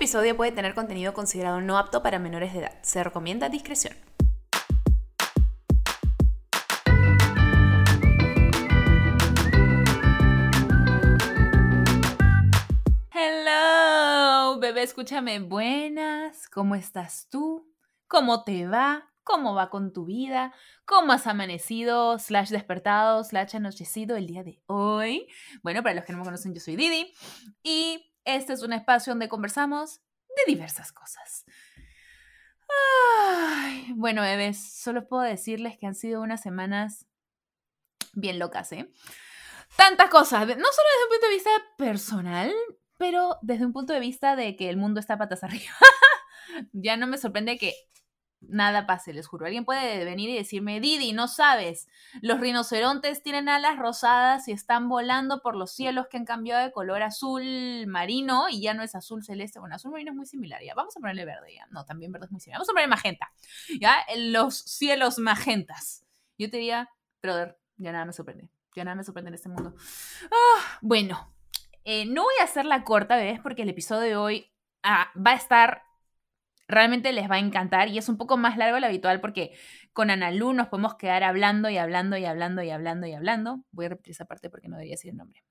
episodio puede tener contenido considerado no apto para menores de edad. Se recomienda discreción. Hello, bebé, escúchame. Buenas, ¿cómo estás tú? ¿Cómo te va? ¿Cómo va con tu vida? ¿Cómo has amanecido, slash despertado, slash anochecido el día de hoy? Bueno, para los que no me conocen, yo soy Didi y este es un espacio donde conversamos de diversas cosas. Ay, bueno, bebés, solo puedo decirles que han sido unas semanas bien locas, ¿eh? Tantas cosas, no solo desde un punto de vista personal, pero desde un punto de vista de que el mundo está patas arriba. ya no me sorprende que nada pase, les juro. Alguien puede venir y decirme, Didi, no sabes, los rinocerontes tienen alas rosadas y están volando por los cielos que han cambiado de color azul marino y ya no es azul celeste. Bueno, azul marino es muy similar, ya. Vamos a ponerle verde, ya. No, también verde es muy similar. Vamos a ponerle magenta, ya. Los cielos magentas. Yo te diría, brother, ya nada me sorprende. Ya nada me sorprende en este mundo. Ah, bueno, eh, no voy a hacer la corta, bebés, porque el episodio de hoy ah, va a estar, realmente les va a encantar y es un poco más largo de lo habitual porque con Analu nos podemos quedar hablando y hablando y hablando y hablando y hablando. Voy a repetir esa parte porque no debería decir el nombre.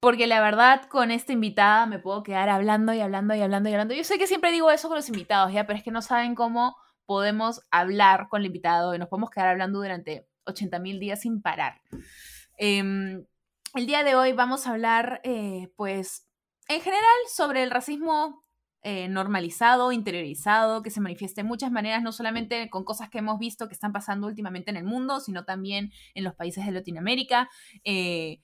Porque la verdad, con esta invitada me puedo quedar hablando y hablando y hablando y hablando. Yo sé que siempre digo eso con los invitados, ya, pero es que no saben cómo podemos hablar con el invitado y nos podemos quedar hablando durante 80 mil días sin parar. Eh, el día de hoy vamos a hablar, eh, pues, en general sobre el racismo eh, normalizado, interiorizado, que se manifiesta en muchas maneras, no solamente con cosas que hemos visto que están pasando últimamente en el mundo, sino también en los países de Latinoamérica. Eh,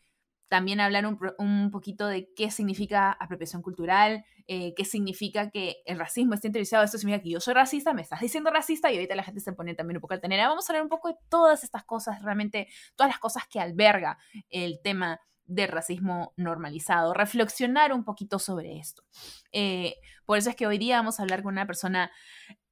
también hablar un, poquito de qué significa apropiación cultural, eh, qué significa que el racismo esté interiorizado. Esto significa que yo soy racista, me estás diciendo racista y ahorita la gente se pone también un poco altanera. Vamos a hablar un poco de todas estas cosas, realmente todas las cosas que alberga el tema del racismo normalizado, reflexionar un poquito sobre esto. Eh, por eso es que hoy día vamos a hablar con una persona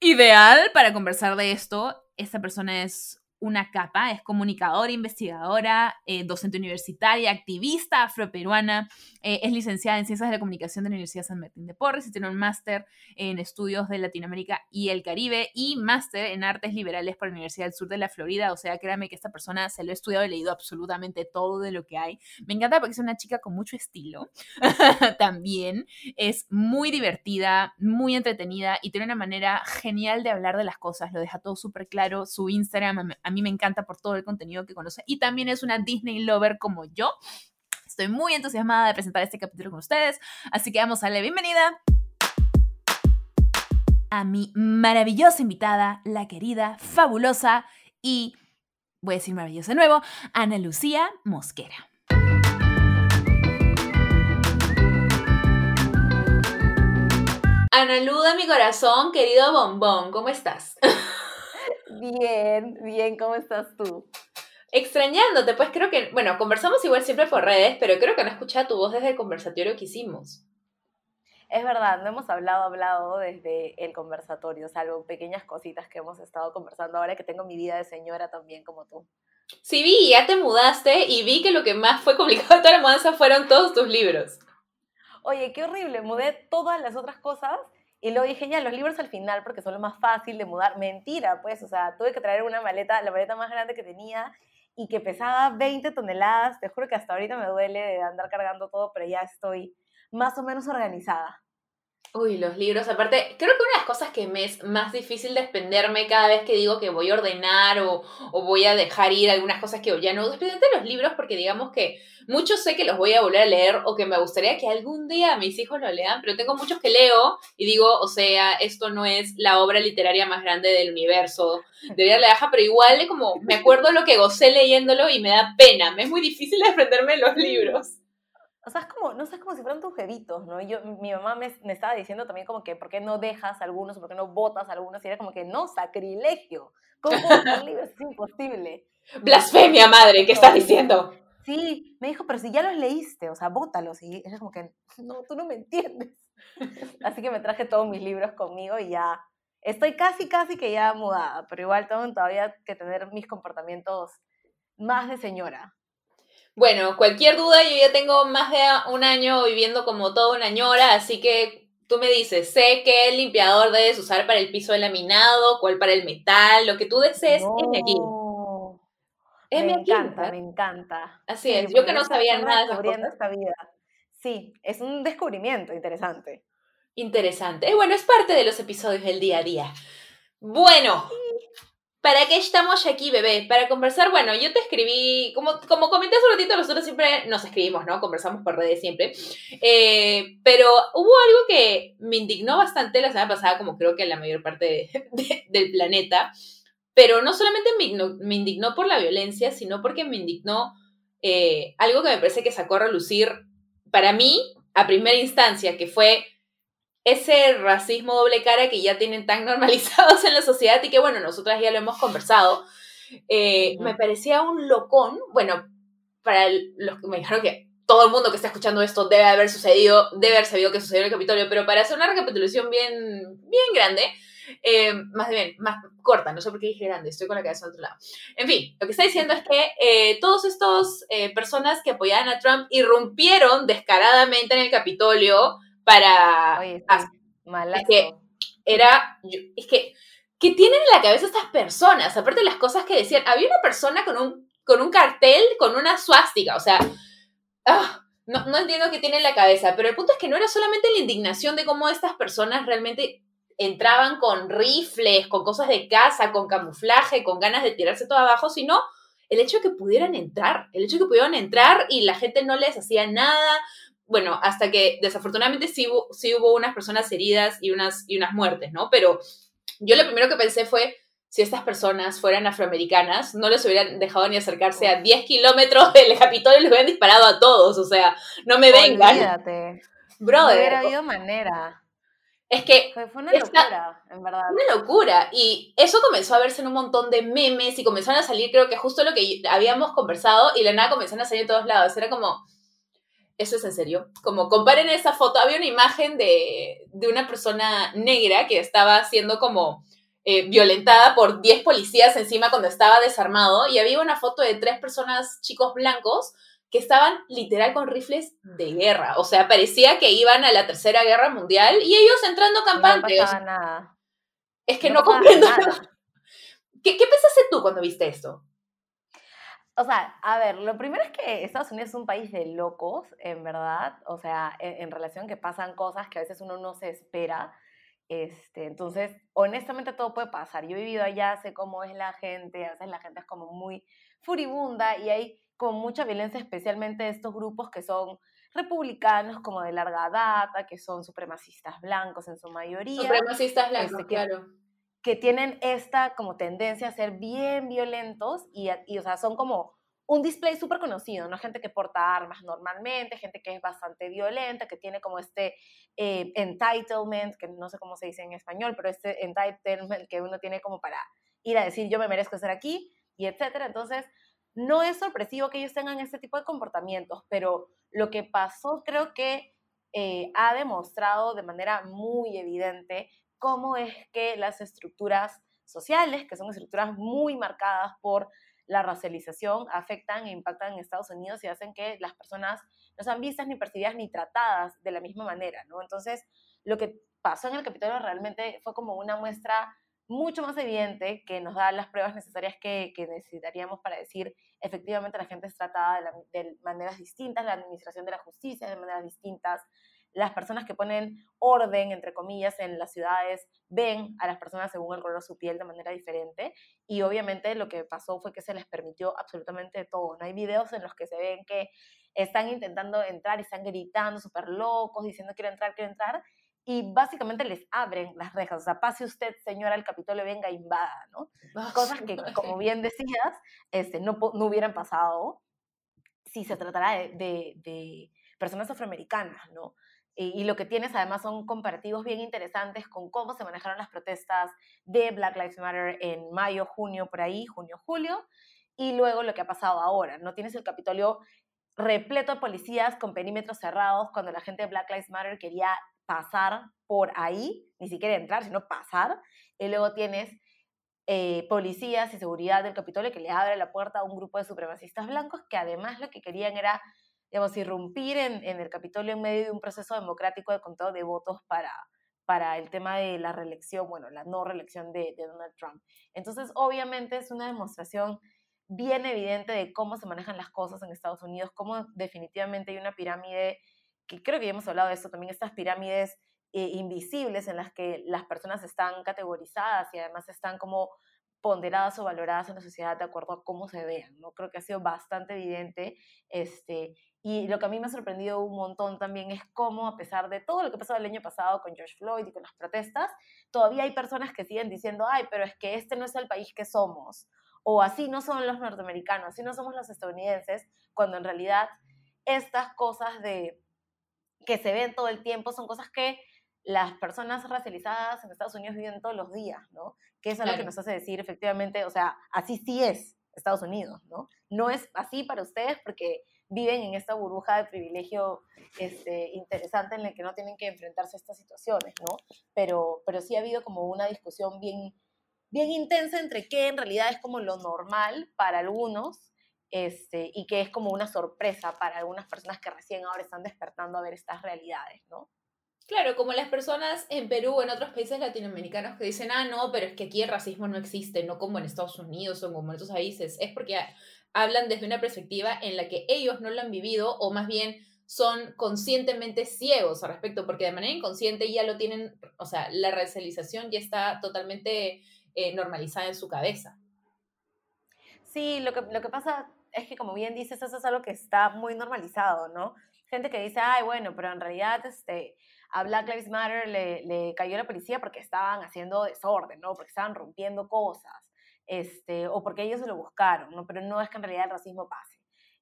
ideal para conversar de esto. Esta persona es una capa, es comunicadora, investigadora, eh, docente universitaria, activista afroperuana, eh, es licenciada en Ciencias de la Comunicación de la Universidad San Martín de Porres y tiene un máster en Estudios de Latinoamérica y el Caribe y máster en Artes Liberales por la Universidad del Sur de la Florida. O sea, créame que esta persona se lo ha estudiado y leído absolutamente todo de lo que hay. Me encanta porque es una chica con mucho estilo también. Es muy divertida, muy entretenida y tiene una manera genial de hablar de las cosas. Lo deja todo súper claro. Su Instagram a mí me encanta por todo el contenido que conoce y también es una Disney lover como yo. Estoy muy entusiasmada de presentar este capítulo con ustedes, así que vamos a darle bienvenida a mi maravillosa invitada, la querida, fabulosa y, voy a decir maravillosa de nuevo, Ana Lucía Mosquera. Ana Luda, mi corazón, querido bombón, ¿cómo estás? Bien, bien, ¿cómo estás tú? Extrañándote, pues creo que, bueno, conversamos igual siempre por redes, pero creo que no he escuchado tu voz desde el conversatorio que hicimos. Es verdad, no hemos hablado, hablado desde el conversatorio, salvo pequeñas cositas que hemos estado conversando ahora que tengo mi vida de señora también como tú. Sí, vi, ya te mudaste y vi que lo que más fue complicado de toda la mudanza fueron todos tus libros. Oye, qué horrible, mudé todas las otras cosas y luego dije, ya, los libros al final, porque son lo más fácil de mudar. Mentira, pues, o sea, tuve que traer una maleta, la maleta más grande que tenía y que pesaba 20 toneladas. Te juro que hasta ahorita me duele de andar cargando todo, pero ya estoy más o menos organizada. Uy, los libros, aparte, creo que una de las cosas que me es más difícil desprenderme cada vez que digo que voy a ordenar o, o voy a dejar ir algunas cosas que ya no, especialmente los libros, porque digamos que muchos sé que los voy a volver a leer o que me gustaría que algún día mis hijos lo lean, pero tengo muchos que leo y digo, o sea, esto no es la obra literaria más grande del universo, debería la baja, pero igual como me acuerdo lo que gocé leyéndolo y me da pena, me es muy difícil desprenderme los libros. O sea, es como, no sé, es como si fueran tus jevitos, ¿no? Yo, mi mamá me, me, estaba diciendo también como que, ¿por qué no dejas algunos? ¿Por qué no botas algunos? Y era como que, no, sacrilegio. ¿Cómo botar libros? Es imposible. Blasfemia, madre, ¿qué estás diciendo? Sí, me dijo, pero si ya los leíste, o sea, bótalos. Y era como que, no, tú no me entiendes. Así que me traje todos mis libros conmigo y ya estoy casi, casi que ya mudada, pero igual tengo todavía que tener mis comportamientos más de señora. Bueno, cualquier duda, yo ya tengo más de un año viviendo como toda una ñora, así que tú me dices, sé qué limpiador debes usar para el piso de laminado, cuál para el metal, lo que tú desees, no. aquí. me encanta, me encanta. Así es, yo que no sabía nada de esta vida. Sí, es un descubrimiento interesante. Interesante. Y bueno, es parte de los episodios del día a día. Bueno, ¿para qué estamos aquí, bebé? Para conversar, bueno, yo te escribí, como, como comenté hace un ratito, nosotros siempre nos escribimos, ¿no? Conversamos por redes siempre. Eh, pero hubo algo que me indignó bastante la semana pasada, como creo que la mayor parte del planeta. Pero no solamente me indignó, por la violencia, sino porque me indignó eh, algo que me parece que sacó a relucir para mí a primera instancia, que fue ese racismo doble cara que ya tienen tan normalizados en la sociedad y que, bueno, nosotras ya lo hemos conversado, eh, me parecía un locón, bueno, para los que me dijeron que todo el mundo que está escuchando esto debe haber sucedido, debe haber sabido que sucedió en el Capitolio, pero para hacer una recapitulación bien, bien grande, eh, más bien, más corta, no sé por qué dije grande, estoy con la cabeza en otro lado. En fin, lo que está diciendo es que eh, todos estos personas que apoyaban a Trump irrumpieron descaradamente en el Capitolio para... Oye, Es que era... es que... ¿Qué tienen en la cabeza estas personas? Aparte de las cosas que decían, había una persona con un, con un cartel, con una suástica, o sea... Ah, no, no entiendo qué tiene en la cabeza, pero el punto es que no era solamente la indignación de cómo estas personas realmente entraban con rifles, con cosas de casa, con camuflaje, con ganas de tirarse todo abajo, sino el hecho de que pudieran entrar, el hecho de que pudieran entrar y la gente no les hacía nada, bueno, hasta que desafortunadamente sí hubo, sí hubo unas personas heridas y unas, y unas muertes, ¿no? Pero yo lo primero que pensé fue, si estas personas fueran afroamericanas, no les hubieran dejado ni acercarse a 10 kilómetros del Capitolio y les hubieran disparado a todos, o sea, no me vengan. Olvídate. Brother. No hubiera habido manera. Es que fue, una locura, en verdad. Una locura. Y eso comenzó a verse en un montón de memes y comenzaron a salir, creo que justo lo que habíamos conversado, y la nada comenzaron a salir de todos lados. Era como, eso es en serio. Como comparen esa foto, había una imagen de, una persona negra que estaba siendo como eh, violentada por 10 policías encima cuando estaba desarmado y había una foto de tres personas, chicos blancos, que estaban literal con rifles de guerra. O sea, parecía que iban a la Tercera Guerra Mundial y ellos entrando campantes. No pasaba nada. Es que no, no comprendo. ¿Qué, ¿Qué pensaste tú cuando viste esto? O sea, a ver, lo primero es que Estados Unidos es un país de locos, en verdad. O sea, en, relación que pasan cosas que a veces uno no se espera. Este, entonces, honestamente todo puede pasar. Yo he vivido allá, sé cómo es la gente, a veces la gente es como muy furibunda y hay como mucha violencia, especialmente de estos grupos que son republicanos como de larga data, que son supremacistas blancos en su mayoría. Supremacistas blancos, este, claro que tienen esta como tendencia a ser bien violentos y, y o sea, son como un display súper conocido, ¿no? Gente que porta armas normalmente, gente que es bastante violenta, que tiene como este eh, entitlement, que no sé cómo se dice en español, pero este entitlement que uno tiene como para ir a decir yo me merezco estar aquí y etcétera. Entonces, no es sorpresivo que ellos tengan este tipo de comportamientos, pero lo que pasó creo que eh, ha demostrado de manera muy evidente cómo es que las estructuras sociales, que son estructuras muy marcadas por la racialización, afectan e impactan en Estados Unidos y hacen que las personas no sean vistas ni percibidas ni tratadas de la misma manera, ¿no? Entonces, lo que pasó en el Capitolio realmente fue como una muestra mucho más evidente que nos da las pruebas necesarias que, necesitaríamos para decir efectivamente la gente es tratada de, de maneras distintas, la administración de la justicia de maneras distintas, las personas que ponen orden, entre comillas, en las ciudades ven a las personas según el color de su piel de manera diferente y obviamente lo que pasó fue que se les permitió absolutamente todo. No hay videos en los que se ven que están intentando entrar y están gritando súper locos, diciendo quiero entrar, quiero entrar, y básicamente les abren las rejas. O sea, pase usted, señora, al Capitolio, venga, invada, ¿no? Cosas que, como bien decías, este, no, no hubieran pasado si se tratara de, de, de personas afroamericanas, ¿no? Y, lo que tienes además son comparativos bien interesantes con cómo se manejaron las protestas de Black Lives Matter en mayo, junio, por ahí, junio, julio, y luego lo que ha pasado ahora. No tienes el Capitolio repleto de policías con perímetros cerrados cuando la gente de Black Lives Matter quería pasar por ahí, ni siquiera entrar, sino pasar. Y luego tienes eh, policías y seguridad del Capitolio que le abre la puerta a un grupo de supremacistas blancos que además lo que querían era, digamos, irrumpir en, en el Capitolio en medio de un proceso democrático de conteo de votos para, para el tema de la reelección, bueno, la no reelección de, de Donald Trump. Entonces, obviamente es una demostración bien evidente de cómo se manejan las cosas en Estados Unidos, cómo definitivamente hay una pirámide, que creo que ya hemos hablado de esto también, estas pirámides eh, invisibles en las que las personas están categorizadas y además están como ponderadas o valoradas en la sociedad de acuerdo a cómo se vean, ¿no? Creo que ha sido bastante evidente, este, y lo que a mí me ha sorprendido un montón también es cómo, a pesar de todo lo que pasó el año pasado con George Floyd y con las protestas, todavía hay personas que siguen diciendo, ay, pero es que este no es el país que somos, o así no son los norteamericanos, así no somos los estadounidenses, cuando en realidad estas cosas de que se ven todo el tiempo son cosas que las personas racializadas en Estados Unidos viven todos los días, ¿no? Que eso es lo que nos hace decir efectivamente, o sea, así sí es Estados Unidos, ¿no? No es así para ustedes porque viven en esta burbuja de privilegio este, interesante en la que no tienen que enfrentarse a estas situaciones, ¿no? Pero, pero sí ha habido como una discusión bien, bien intensa entre qué en realidad es como lo normal para algunos este, y qué es como una sorpresa para algunas personas que recién ahora están despertando a ver estas realidades, ¿no? Claro, como las personas en Perú o en otros países latinoamericanos que dicen, ah, no, pero es que aquí el racismo no existe, no como en Estados Unidos o como en otros países, es porque hablan desde una perspectiva en la que ellos no lo han vivido o más bien son conscientemente ciegos al respecto, porque de manera inconsciente ya lo tienen, o sea, la racialización ya está totalmente eh, normalizada en su cabeza. Sí, lo que, lo que pasa es que, como bien dices, eso es algo que está muy normalizado, ¿no? Gente que dice, ay, bueno, pero en realidad, este, a Black Lives Matter le, le cayó la policía porque estaban haciendo desorden, ¿no? Porque estaban rompiendo cosas, este, o porque ellos se lo buscaron, ¿no? Pero no es que en realidad el racismo pase.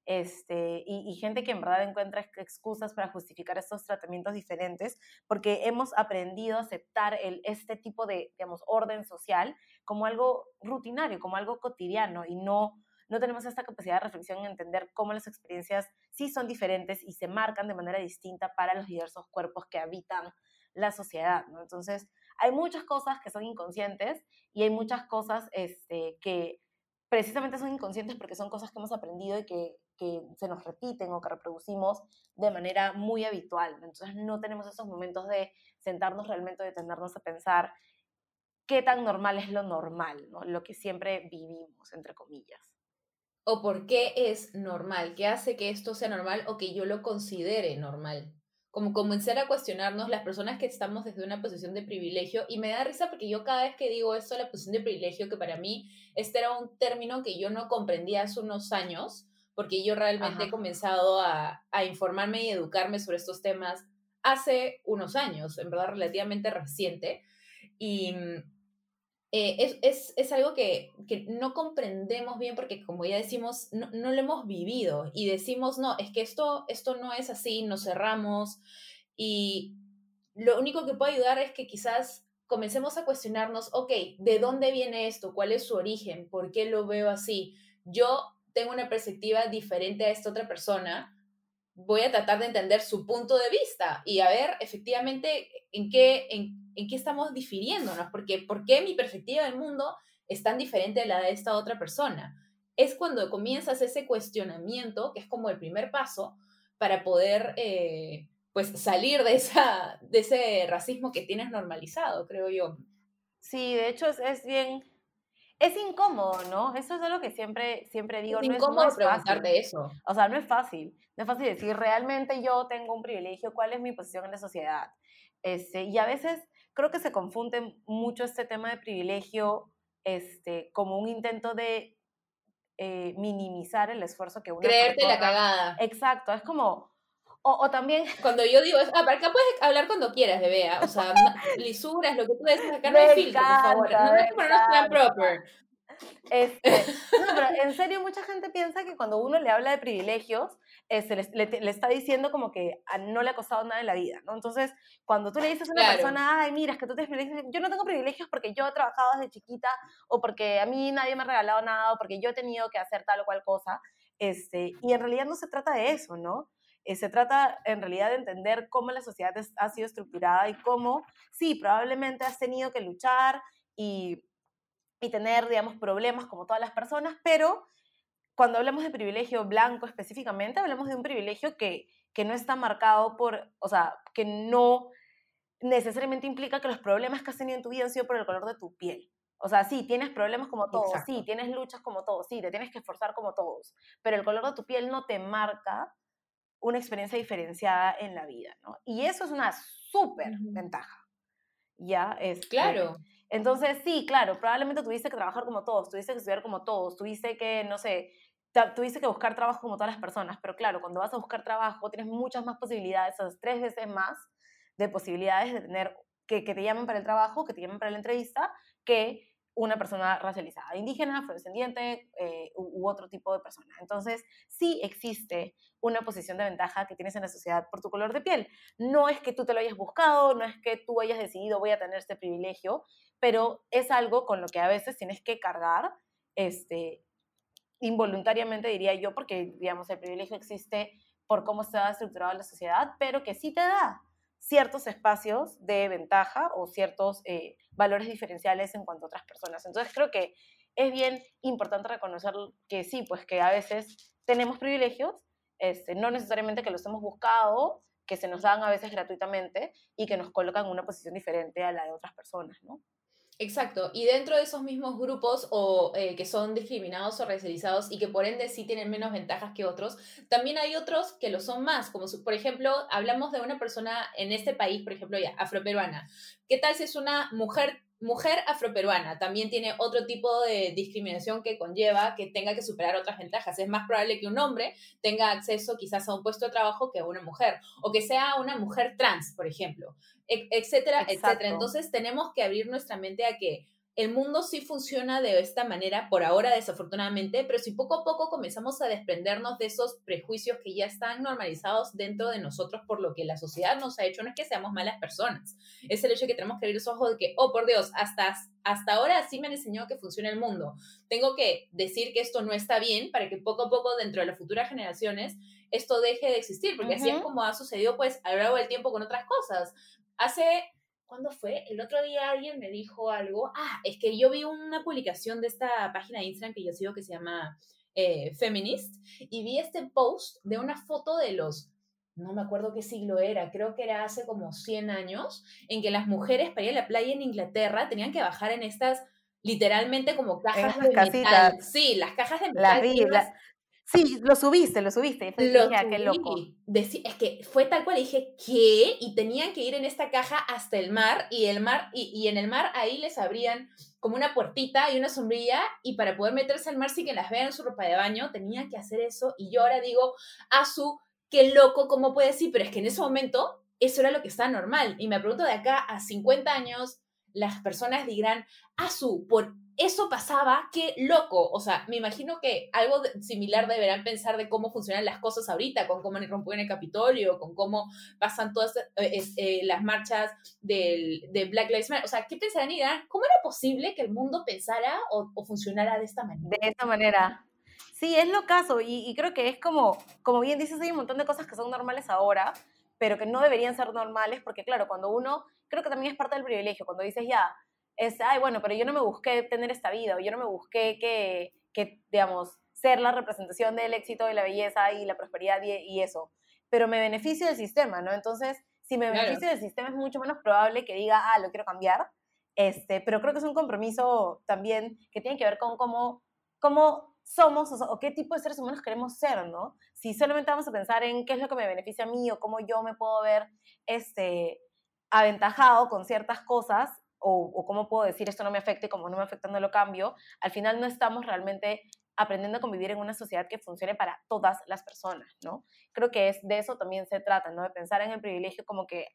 Este, y, gente que en verdad encuentra excusas para justificar estos tratamientos diferentes, porque hemos aprendido a aceptar el, este tipo de, digamos, orden social como algo rutinario, como algo cotidiano, y no no tenemos esta capacidad de reflexión en entender cómo las experiencias sí son diferentes y se marcan de manera distinta para los diversos cuerpos que habitan la sociedad. Entonces, hay muchas cosas que son inconscientes y hay muchas cosas este, que precisamente son inconscientes porque son cosas que hemos aprendido y que, que se nos repiten o que reproducimos de manera muy habitual. Entonces, no tenemos esos momentos de sentarnos realmente, detenernos a pensar qué tan normal es lo normal, ¿no? lo que siempre vivimos, entre comillas o por qué es normal, qué hace que esto sea normal o que yo lo considere normal. Como comenzar a cuestionarnos las personas que estamos desde una posición de privilegio y me da risa porque yo cada vez que digo esto, la posición de privilegio, que para mí este era un término que yo no comprendía hace unos años, porque yo realmente he comenzado a, a informarme y educarme sobre estos temas hace unos años, en verdad relativamente reciente. Y eh, es, algo que, no comprendemos bien porque, como ya decimos, no, lo hemos vivido y decimos, no, es que esto, esto no es así, nos cerramos y lo único que puede ayudar es que quizás comencemos a cuestionarnos, ok, ¿de dónde viene esto? ¿Cuál es su origen? ¿Por qué lo veo así? Yo tengo una perspectiva diferente a esta otra persona, voy a tratar de entender su punto de vista y a ver efectivamente en qué, en qué estamos difiriéndonos, porque ¿por qué mi perspectiva del mundo es tan diferente a la de esta otra persona? Es cuando comienzas ese cuestionamiento, que es como el primer paso para poder eh, pues salir de, esa, de ese racismo que tienes normalizado, creo yo. Sí, de hecho es, bien, es incómodo, ¿no? Eso es algo que siempre, siempre digo. Es no incómodo es, preguntarte eso. O sea, no es fácil. No es fácil decir, realmente yo tengo un privilegio, cuál es mi posición en la sociedad. Este, y a veces creo que se confunde mucho este tema de privilegio este, como un intento de eh, minimizar el esfuerzo que uno... Creerte la cagada. Exacto, es como... O, también... Cuando yo digo, ah, para acá puedes hablar cuando quieras, bebé, ¿ah? o sea, lisuras, lo que tú dices, acá no hay filtro, por favor. No, es ponernos proper. Este, no, pero en serio, mucha gente piensa que cuando uno le habla de privilegios, eh, se le, le, está diciendo como que no le ha costado nada en la vida, ¿no? Entonces, cuando tú le dices a una persona, ay, mira, es que tú tienes privilegios, yo no tengo privilegios porque yo he trabajado desde chiquita, o porque a mí nadie me ha regalado nada, o porque yo he tenido que hacer tal o cual cosa, este, y en realidad no se trata de eso, ¿no? Eh, se trata en realidad de entender cómo la sociedad ha sido estructurada y cómo, sí, probablemente has tenido que luchar y y tener, digamos, problemas como todas las personas, pero cuando hablamos de privilegio blanco específicamente, hablamos de un privilegio que, que no está marcado por, o sea, que no necesariamente implica que los problemas que has tenido en tu vida han sido por el color de tu piel. O sea, sí, tienes problemas como todos, sí, tienes luchas como todos, sí, te tienes que esforzar como todos, pero el color de tu piel no te marca una experiencia diferenciada en la vida, ¿no? Y eso es una súper ventaja, ¿ya? Es, este, claro. Entonces, sí, claro, probablemente tuviste que trabajar como todos, tuviste que estudiar como todos, tuviste que, no sé, tuviste que buscar trabajo como todas las personas, pero claro, cuando vas a buscar trabajo tienes muchas más posibilidades, esas tres veces más de posibilidades de tener que, que te llamen para el trabajo, que te llamen para la entrevista, que una persona racializada, indígena, afrodescendiente eh, u, otro tipo de persona. Entonces, sí existe una posición de ventaja que tienes en la sociedad por tu color de piel. No es que tú te lo hayas buscado, no es que tú hayas decidido voy a tener este privilegio, pero es algo con lo que a veces tienes que cargar este, involuntariamente, diría yo, porque, digamos, el privilegio existe por cómo está estructurada la sociedad, pero que sí te da ciertos espacios de ventaja o ciertos eh, valores diferenciales en cuanto a otras personas. Entonces creo que es bien importante reconocer que sí, pues que a veces tenemos privilegios, este, no necesariamente que los hemos buscado, que se nos dan a veces gratuitamente y que nos colocan en una posición diferente a la de otras personas, ¿no? Exacto, y dentro de esos mismos grupos o eh, que son discriminados o racializados y que por ende sí tienen menos ventajas que otros, también hay otros que lo son más, como por ejemplo, hablamos de una persona en este país, por ejemplo, ya, afroperuana. ¿Qué tal si es una mujer mujer afroperuana también tiene otro tipo de discriminación que conlleva que tenga que superar otras ventajas. Es más probable que un hombre tenga acceso quizás a un puesto de trabajo que una mujer, o que sea una mujer trans, por ejemplo, etcétera, etcétera. Entonces tenemos que abrir nuestra mente a que el mundo sí funciona de esta manera, por ahora desafortunadamente, pero si poco a poco comenzamos a desprendernos de esos prejuicios que ya están normalizados dentro de nosotros por lo que la sociedad nos ha hecho, no es que seamos malas personas, es el hecho de que tenemos que abrir los ojos de que, oh por Dios, hasta, hasta ahora sí me han enseñado que funciona el mundo. Tengo que decir que esto no está bien para que poco a poco dentro de las futuras generaciones esto deje de existir, porque así es como ha sucedido pues a lo largo del tiempo con otras cosas. Hace ¿Cuándo fue? El otro día alguien me dijo algo. Ah, es que yo vi una publicación de esta página de Instagram que yo sigo que se llama eh, Feminist y vi este post de una foto de los, no me acuerdo qué siglo era, creo que era hace como 100 años, en que las mujeres para ir a la playa en Inglaterra tenían que bajar en estas literalmente como cajas de metal. Sí, las cajas de metal. Sí, lo subiste, lo subiste. lo dije, qué loco. es que fue tal cual, dije, ¿qué? Y tenían que ir en esta caja hasta el mar y el mar, y, en el mar ahí les abrían como una puertita y una sombrilla y para poder meterse al mar sin que las vean en su ropa de baño, tenían que hacer eso y yo ahora digo, Azu, qué loco, ¿cómo puede decir? Pero es que en ese momento eso era lo que estaba normal. Y me pregunto de acá a 50 años, las personas dirán, Azu, por eso pasaba, qué loco. O sea, me imagino que algo similar deberán pensar de cómo funcionan las cosas ahorita, con cómo rompieron el Capitolio, con cómo pasan todas eh, eh, las marchas del, de Black Lives Matter. O sea, ¿qué pensarán y dirán? ¿Cómo era posible que el mundo pensara o, funcionara de esta manera? De esta manera. Sí, es lo caso. Y, y creo que es como, como bien dices, hay un montón de cosas que son normales ahora, pero que no deberían ser normales, porque claro, cuando uno, creo que también es parte del privilegio, cuando dices ya, es, ay, bueno, pero yo no me busqué tener esta vida, o yo no me busqué que, que digamos, ser la representación del éxito, de la belleza y la prosperidad y, eso. Pero me beneficio del sistema, ¿no? Entonces, si me beneficio del sistema es mucho menos probable que diga, ah, lo quiero cambiar. Este, pero creo que es un compromiso también que tiene que ver con cómo, cómo somos o, o, qué tipo de seres humanos queremos ser, ¿no? Si solamente vamos a pensar en qué es lo que me beneficia a mí o cómo yo me puedo ver este, aventajado con ciertas cosas, o, cómo puedo decir esto no me afecte, como no me afecta no lo cambio, al final no estamos realmente aprendiendo a convivir en una sociedad que funcione para todas las personas, ¿no? Creo que es de eso también se trata, ¿no? De pensar en el privilegio como que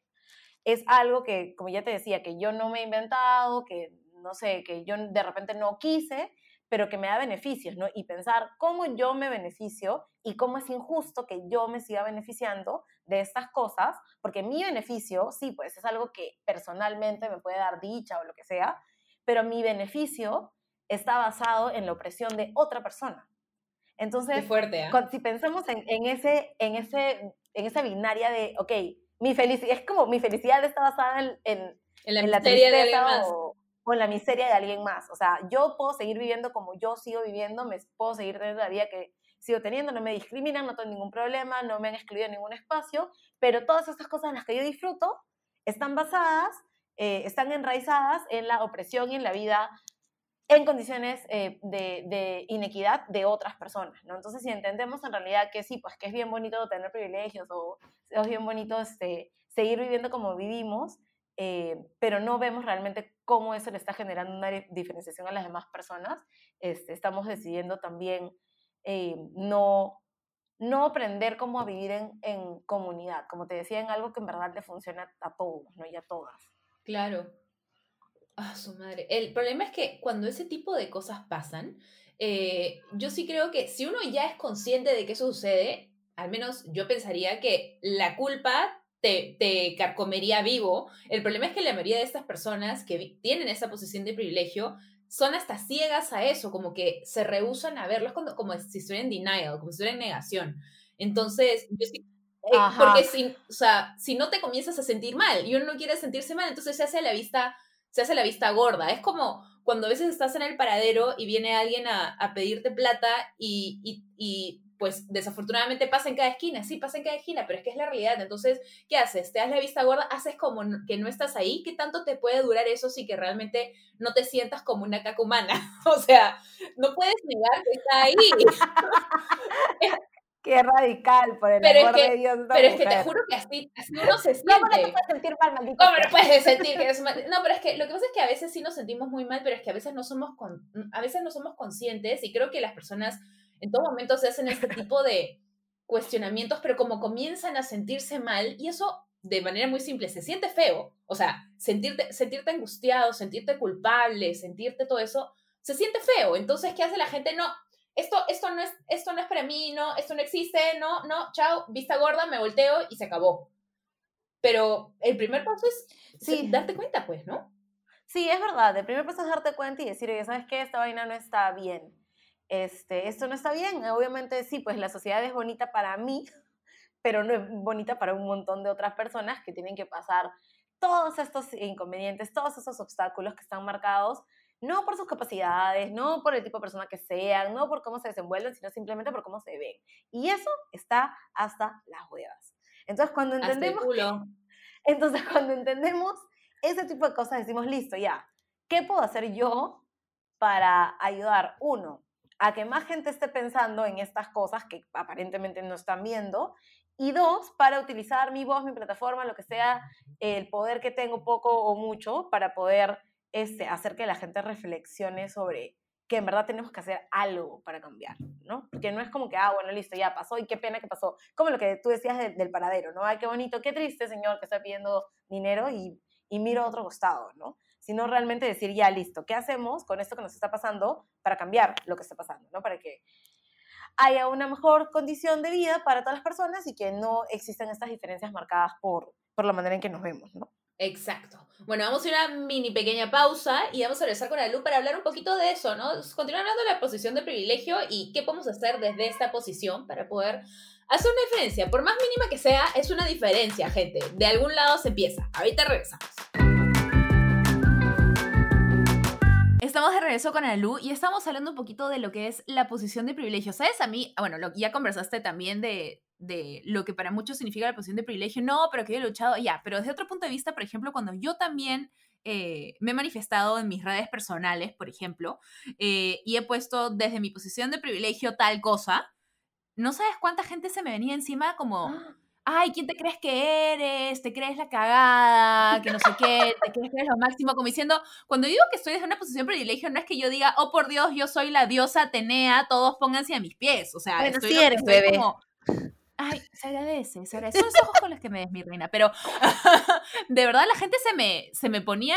es algo que, como ya te decía, que yo no me he inventado, que no sé, que yo de repente no quise, pero que me da beneficios, ¿no? Y pensar cómo yo me beneficio y cómo es injusto que yo me siga beneficiando de estas cosas, porque mi beneficio, sí, pues es algo que personalmente me puede dar dicha o lo que sea, pero mi beneficio está basado en la opresión de otra persona. Entonces, fuerte, ¿eh? si pensamos en, en, ese, en, ese, en esa binaria de, ok, mi felicidad, es como mi felicidad está basada en, en, en la, en la tristeza de con la miseria de alguien más. O sea, yo puedo seguir viviendo como yo sigo viviendo, me puedo seguir teniendo la vida que sigo teniendo, no me discriminan, no tengo ningún problema, no me han excluido en ningún espacio, pero todas estas cosas en las que yo disfruto están basadas, eh, están enraizadas en la opresión y en la vida en condiciones eh, de, inequidad de otras personas, ¿no? Entonces, si entendemos en realidad que sí, pues que es bien bonito tener privilegios o es bien bonito este, seguir viviendo como vivimos, eh, pero no vemos realmente cómo eso le está generando una diferenciación a las demás personas, este, estamos decidiendo también eh, no, no aprender cómo vivir en, en, comunidad, como te decía, en algo que en verdad le funciona a todos, ¿no? Y a todas. Claro. Ah, su madre. El problema es que cuando ese tipo de cosas pasan, eh, yo sí creo que si uno ya es consciente de que eso sucede, al menos yo pensaría que la culpa te, te carcomería vivo. El problema es que la mayoría de estas personas que tienen esa posición de privilegio son hasta ciegas a eso, como que se rehusan a verlos como, como si estuvieran en denial, como si estuvieran en negación. Entonces, yo sí, eh, porque si, o sea, si no te comienzas a sentir mal y uno no quiere sentirse mal, entonces se hace la vista se hace la vista gorda. Es como cuando a veces estás en el paradero y viene alguien a, pedirte plata y, y, pues desafortunadamente pasa en cada esquina, sí, pasa en cada esquina, pero es que es la realidad. Entonces, ¿qué haces? ¿Te das la vista gorda? ¿Haces como que no estás ahí? ¿Qué tanto te puede durar eso si que realmente no te sientas como una caca humana? o sea, no puedes negar que está ahí. Qué radical, por el pero amor de Dios. Pero es que te juro que así, así uno se siente. ¿Cómo no te puedes sentir mal, maldito? ¿Cómo no puedes sentir que eres mal? No, pero es que lo que pasa es que a veces sí nos sentimos muy mal, pero es que a veces no somos, con, a veces no somos conscientes y creo que las personas en todo momento se hacen este tipo de cuestionamientos, pero como comienzan a sentirse mal, y eso de manera muy simple, se siente feo, o sea, sentirte, sentirte angustiado, sentirte culpable, sentirte todo eso, se siente feo. Entonces, ¿qué hace la gente? No, esto, esto, no es, esto no es para mí, no, esto no existe, no, no, chao, vista gorda, me volteo y se acabó. Pero el primer paso es sí. darte cuenta, pues, ¿no? Sí, es verdad. El primer paso es darte cuenta y decir, oye, ¿sabes qué? Esta vaina no está bien. Este, esto no está bien. Obviamente, sí, pues la sociedad es bonita para mí, pero no es bonita para un montón de otras personas que tienen que pasar todos estos inconvenientes, todos esos obstáculos que están marcados no por sus capacidades, no por el tipo de persona que sean, no por cómo se desenvuelven, sino simplemente por cómo se ven. Y eso está hasta las huevas. Entonces, cuando entendemos... Entonces, cuando entendemos ese tipo de cosas, decimos, listo, ya, ¿qué puedo hacer yo para ayudar, uno, a que más gente esté pensando en estas cosas que aparentemente no están viendo, y dos, para utilizar mi voz, mi plataforma, lo que sea, el poder que tengo poco o mucho para poder este, hacer que la gente reflexione sobre que en verdad tenemos que hacer algo para cambiar, ¿no? Porque no es como que, ah, bueno, listo, ya pasó y qué pena que pasó. Como lo que tú decías del paradero, ¿no? Ay, qué bonito, qué triste, señor, que está pidiendo dinero y, y miro a otro costado, ¿no? Sino realmente decir, ya, listo, ¿qué hacemos con esto que nos está pasando para cambiar lo que está pasando, ¿no? Para que haya una mejor condición de vida para todas las personas y que no existan estas diferencias marcadas por, por la manera en que nos vemos, ¿no? Exacto. Bueno, vamos a ir a una mini pequeña pausa y vamos a regresar con la luz para hablar un poquito de eso, ¿no? Continuar hablando de la posición de privilegio y qué podemos hacer desde esta posición para poder hacer una diferencia. Por más mínima que sea, es una diferencia, gente. De algún lado se empieza. Ahorita regresamos. Estamos de regreso con Alu y estamos hablando un poquito de lo que es la posición de privilegio. ¿Sabes? A mí, bueno, lo, ya conversaste también de, de lo que para muchos significa la posición de privilegio. No, pero que yo he luchado, ya, pero desde otro punto de vista, por ejemplo, cuando yo también eh, me he manifestado en mis redes personales, por ejemplo, eh, y he puesto desde mi posición de privilegio tal cosa, no sabes cuánta gente se me venía encima como... Ay, ¿quién te crees que eres? ¿Te crees la cagada? Que no sé qué, ¿te crees que eres lo máximo? Como diciendo, cuando digo que estoy desde una posición de privilegio, no es que yo diga, oh por Dios, yo soy la diosa Atenea, todos pónganse a mis pies. O sea, estoy, eres, bebé. Como, Ay, se agradece, se agradece. Son los ojos con los que me des mi reina, pero de verdad la gente se me, se me ponía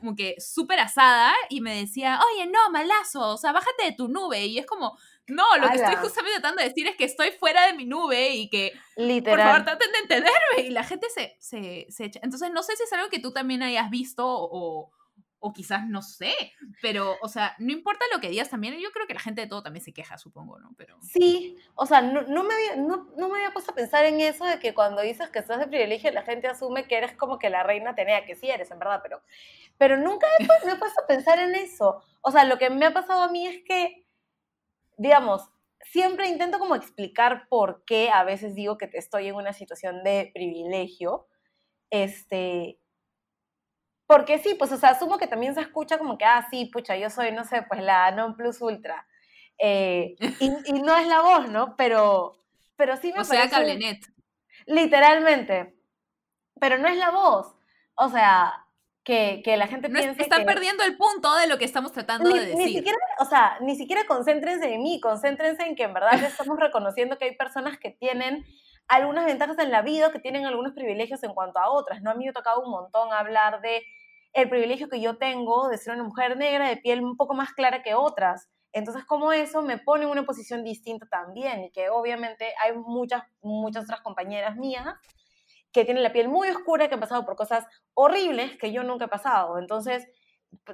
como que súper asada y me decía, oye, no, malazo, o sea, bájate de tu nube. Y es como, no, lo que estoy justamente tratando de decir es que estoy fuera de mi nube y que, Literal. por favor, traten de entenderme. Y la gente se, se, se echa. Entonces, no sé si es algo que tú también hayas visto o, o quizás no sé, pero, o sea, no importa lo que digas también, yo creo que la gente de todo también se queja, supongo, ¿no? Pero... Sí, o sea, no, no me había, no, no, me había puesto a pensar en eso de que cuando dices que estás de privilegio, la gente asume que eres como que la reina tenía, que sí eres, en verdad, pero, pero nunca me he puesto a pensar en eso. O sea, lo que me ha pasado a mí es que, digamos, siempre intento como explicar por qué a veces digo que estoy en una situación de privilegio, este, porque sí, pues, o sea, asumo que también se escucha como que, ah, sí, pucha, yo soy, no sé, pues la non plus ultra. Eh, y, no es la voz, ¿no? Pero, pero sí me o sea, cablenet. Literalmente. Pero no es la voz. O sea, que, que la gente no piense Están perdiendo el punto de lo que estamos tratando de decir. Ni siquiera, o sea, ni siquiera concéntrense en mí, concéntrense en que en verdad estamos reconociendo que hay personas que tienen algunas ventajas en la vida, que tienen algunos privilegios en cuanto a otras, ¿no? A mí me ha tocado un montón hablar de el privilegio que yo tengo de ser una mujer negra de piel un poco más clara que otras. Entonces, como eso me pone en una posición distinta también y que obviamente hay muchas, muchas otras compañeras mías que tienen la piel muy oscura, que han pasado por cosas horribles que yo nunca he pasado. Entonces,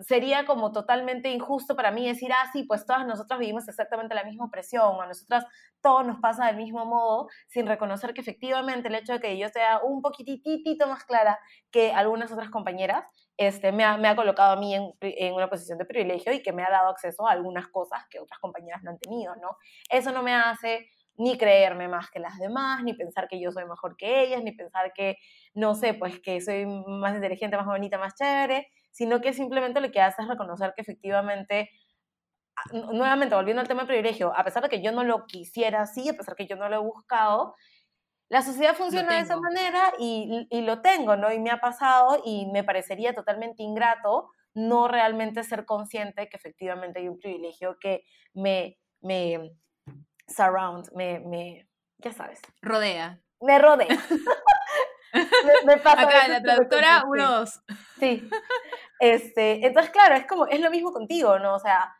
sería como totalmente injusto para mí decir, ah, sí, pues todas nosotras vivimos exactamente la misma opresión, a nosotras todo nos pasa del mismo modo, sin reconocer que efectivamente el hecho de que yo sea un poquitito más clara que algunas otras compañeras, este, me, ha, me ha colocado a mí en, en, una posición de privilegio y que me ha dado acceso a algunas cosas que otras compañeras no han tenido, ¿no? Eso no me hace ni creerme más que las demás, ni pensar que yo soy mejor que ellas, ni pensar que, no sé, pues que soy más inteligente, más bonita, más chévere, sino que simplemente lo que hace es reconocer que efectivamente, ah, nuevamente volviendo al tema de privilegio, a pesar de que yo no lo quisiera así, a pesar de que yo no lo he buscado, la sociedad funciona de esa manera y, y, lo tengo, ¿no? Y me ha pasado y me parecería totalmente ingrato no realmente ser consciente que efectivamente hay un privilegio que me, me surround, me, me, ya sabes. Rodea. Me rodea. me, pasa Acá, la traductora, unos. Sí. Este, entonces, claro, es como, es lo mismo contigo, ¿no? O sea,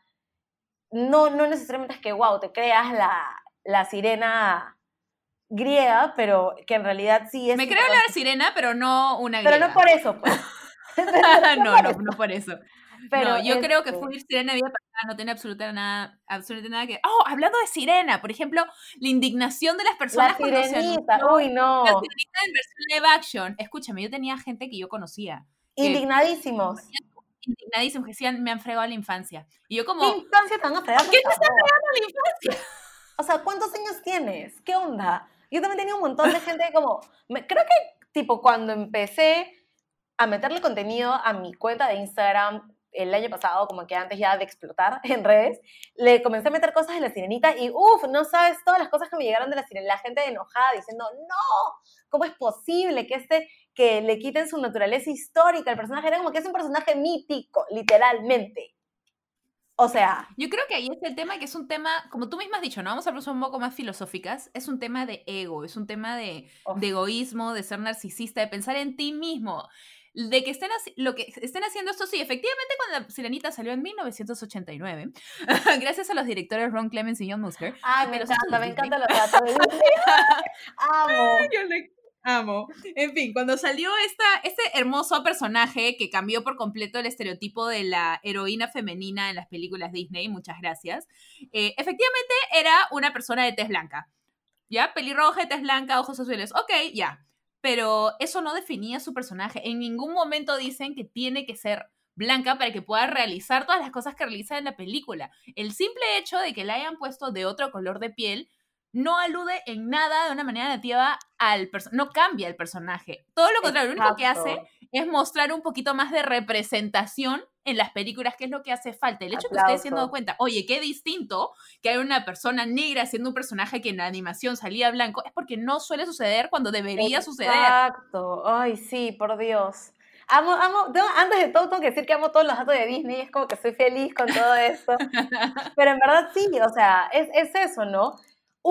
no, no necesariamente es que, wow, te creas la, la sirena griega, pero que en realidad sí es... Me creo la sirena, pero no una griega. Pero no por eso, pues. no, no, no por eso. Pero yo creo que fue Sirena vida pasada no tiene absolutamente nada, absolutamente nada que. Oh, hablando de Sirena, por ejemplo, la indignación de las personas. La sirenita, uy, no. La sirenita en versión live action. Escúchame, yo tenía gente que yo conocía. Indignadísimos. Indignadísimos, que decían, me han fregado la infancia. Y yo como. ¿Qué infancia te van a fregar? ¿Qué te están fregando la infancia? O sea, ¿cuántos años tienes? ¿Qué onda? Yo también tenía un montón de gente como. creo que, tipo, cuando empecé a meterle contenido a mi cuenta de Instagram el año pasado, como que antes ya de explotar en redes, le comencé a meter cosas de la sirenita y uff, no sabes todas las cosas que me llegaron de la sirenita, la gente enojada diciendo, no, ¿cómo es posible que este, que le quiten su naturaleza histórica? El personaje era como que es un personaje mítico, literalmente. O sea. Yo creo que ahí es el tema, que es un tema, como tú misma has dicho, ¿no? Vamos a hablar un poco más filosóficas. Es un tema de ego, es un tema de, de egoísmo, de ser narcisista, de pensar en ti mismo de que estén, lo que estén haciendo esto, sí, efectivamente cuando la Sirenita salió en 1989, gracias a los directores Ron Clemens y John Musker. Ay, me encanta, me encanta los datos de Amo. Yo le amo. En fin, cuando salió esta, este hermoso personaje que cambió por completo el estereotipo de la heroína femenina en las películas Disney, muchas gracias, eh, efectivamente era una persona de tez blanca. ¿Ya? Pelirroja, tez blanca, ojos azules. Ok, ya pero eso no definía su personaje. En ningún momento dicen que tiene que ser blanca para que pueda realizar todas las cosas que realiza en la película. El simple hecho de que la hayan puesto de otro color de piel no alude en nada de una manera nativa al personaje, no cambia el personaje. Todo lo contrario, lo único que hace es mostrar un poquito más de representación en las películas, que es lo que hace falta. El hecho que ustedes se han dado cuenta, oye, qué distinto que hay una persona negra siendo un personaje que en la animación salía blanco, es porque no suele suceder cuando debería suceder. Exacto, ay, sí, por Dios. Amo, amo, antes de todo tengo que decir que amo todos los datos de Disney, es como que soy feliz con todo eso. Pero en verdad sí, o sea, es, es eso, ¿no?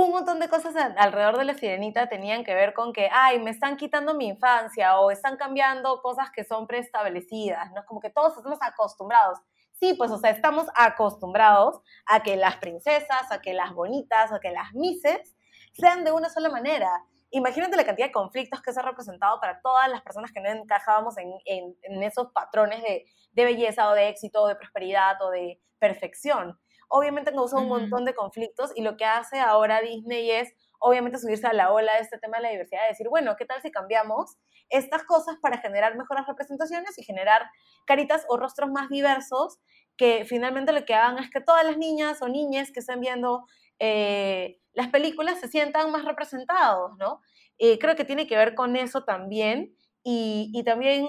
Un montón de cosas alrededor de la sirenita tenían que ver con que, ay, me están quitando mi infancia o están cambiando cosas que son preestablecidas, ¿no? Como que todos estamos acostumbrados. Sí, pues, o sea, estamos acostumbrados a que las princesas, a que las bonitas, a que las mises sean de una sola manera. imagínate la cantidad de conflictos que se ha representado para todas las personas que no encajábamos en, esos patrones de, belleza o de éxito o de prosperidad o de perfección. Obviamente causó un montón de conflictos y lo que hace ahora Disney es obviamente subirse a la ola de este tema de la diversidad y decir, bueno, ¿qué tal si cambiamos estas cosas para generar mejores representaciones y generar caritas o rostros más diversos que finalmente lo que hagan es que todas las niñas o niñas que estén viendo eh, las películas se sientan más representados, ¿no? Eh, creo que tiene que ver con eso también y, y, también,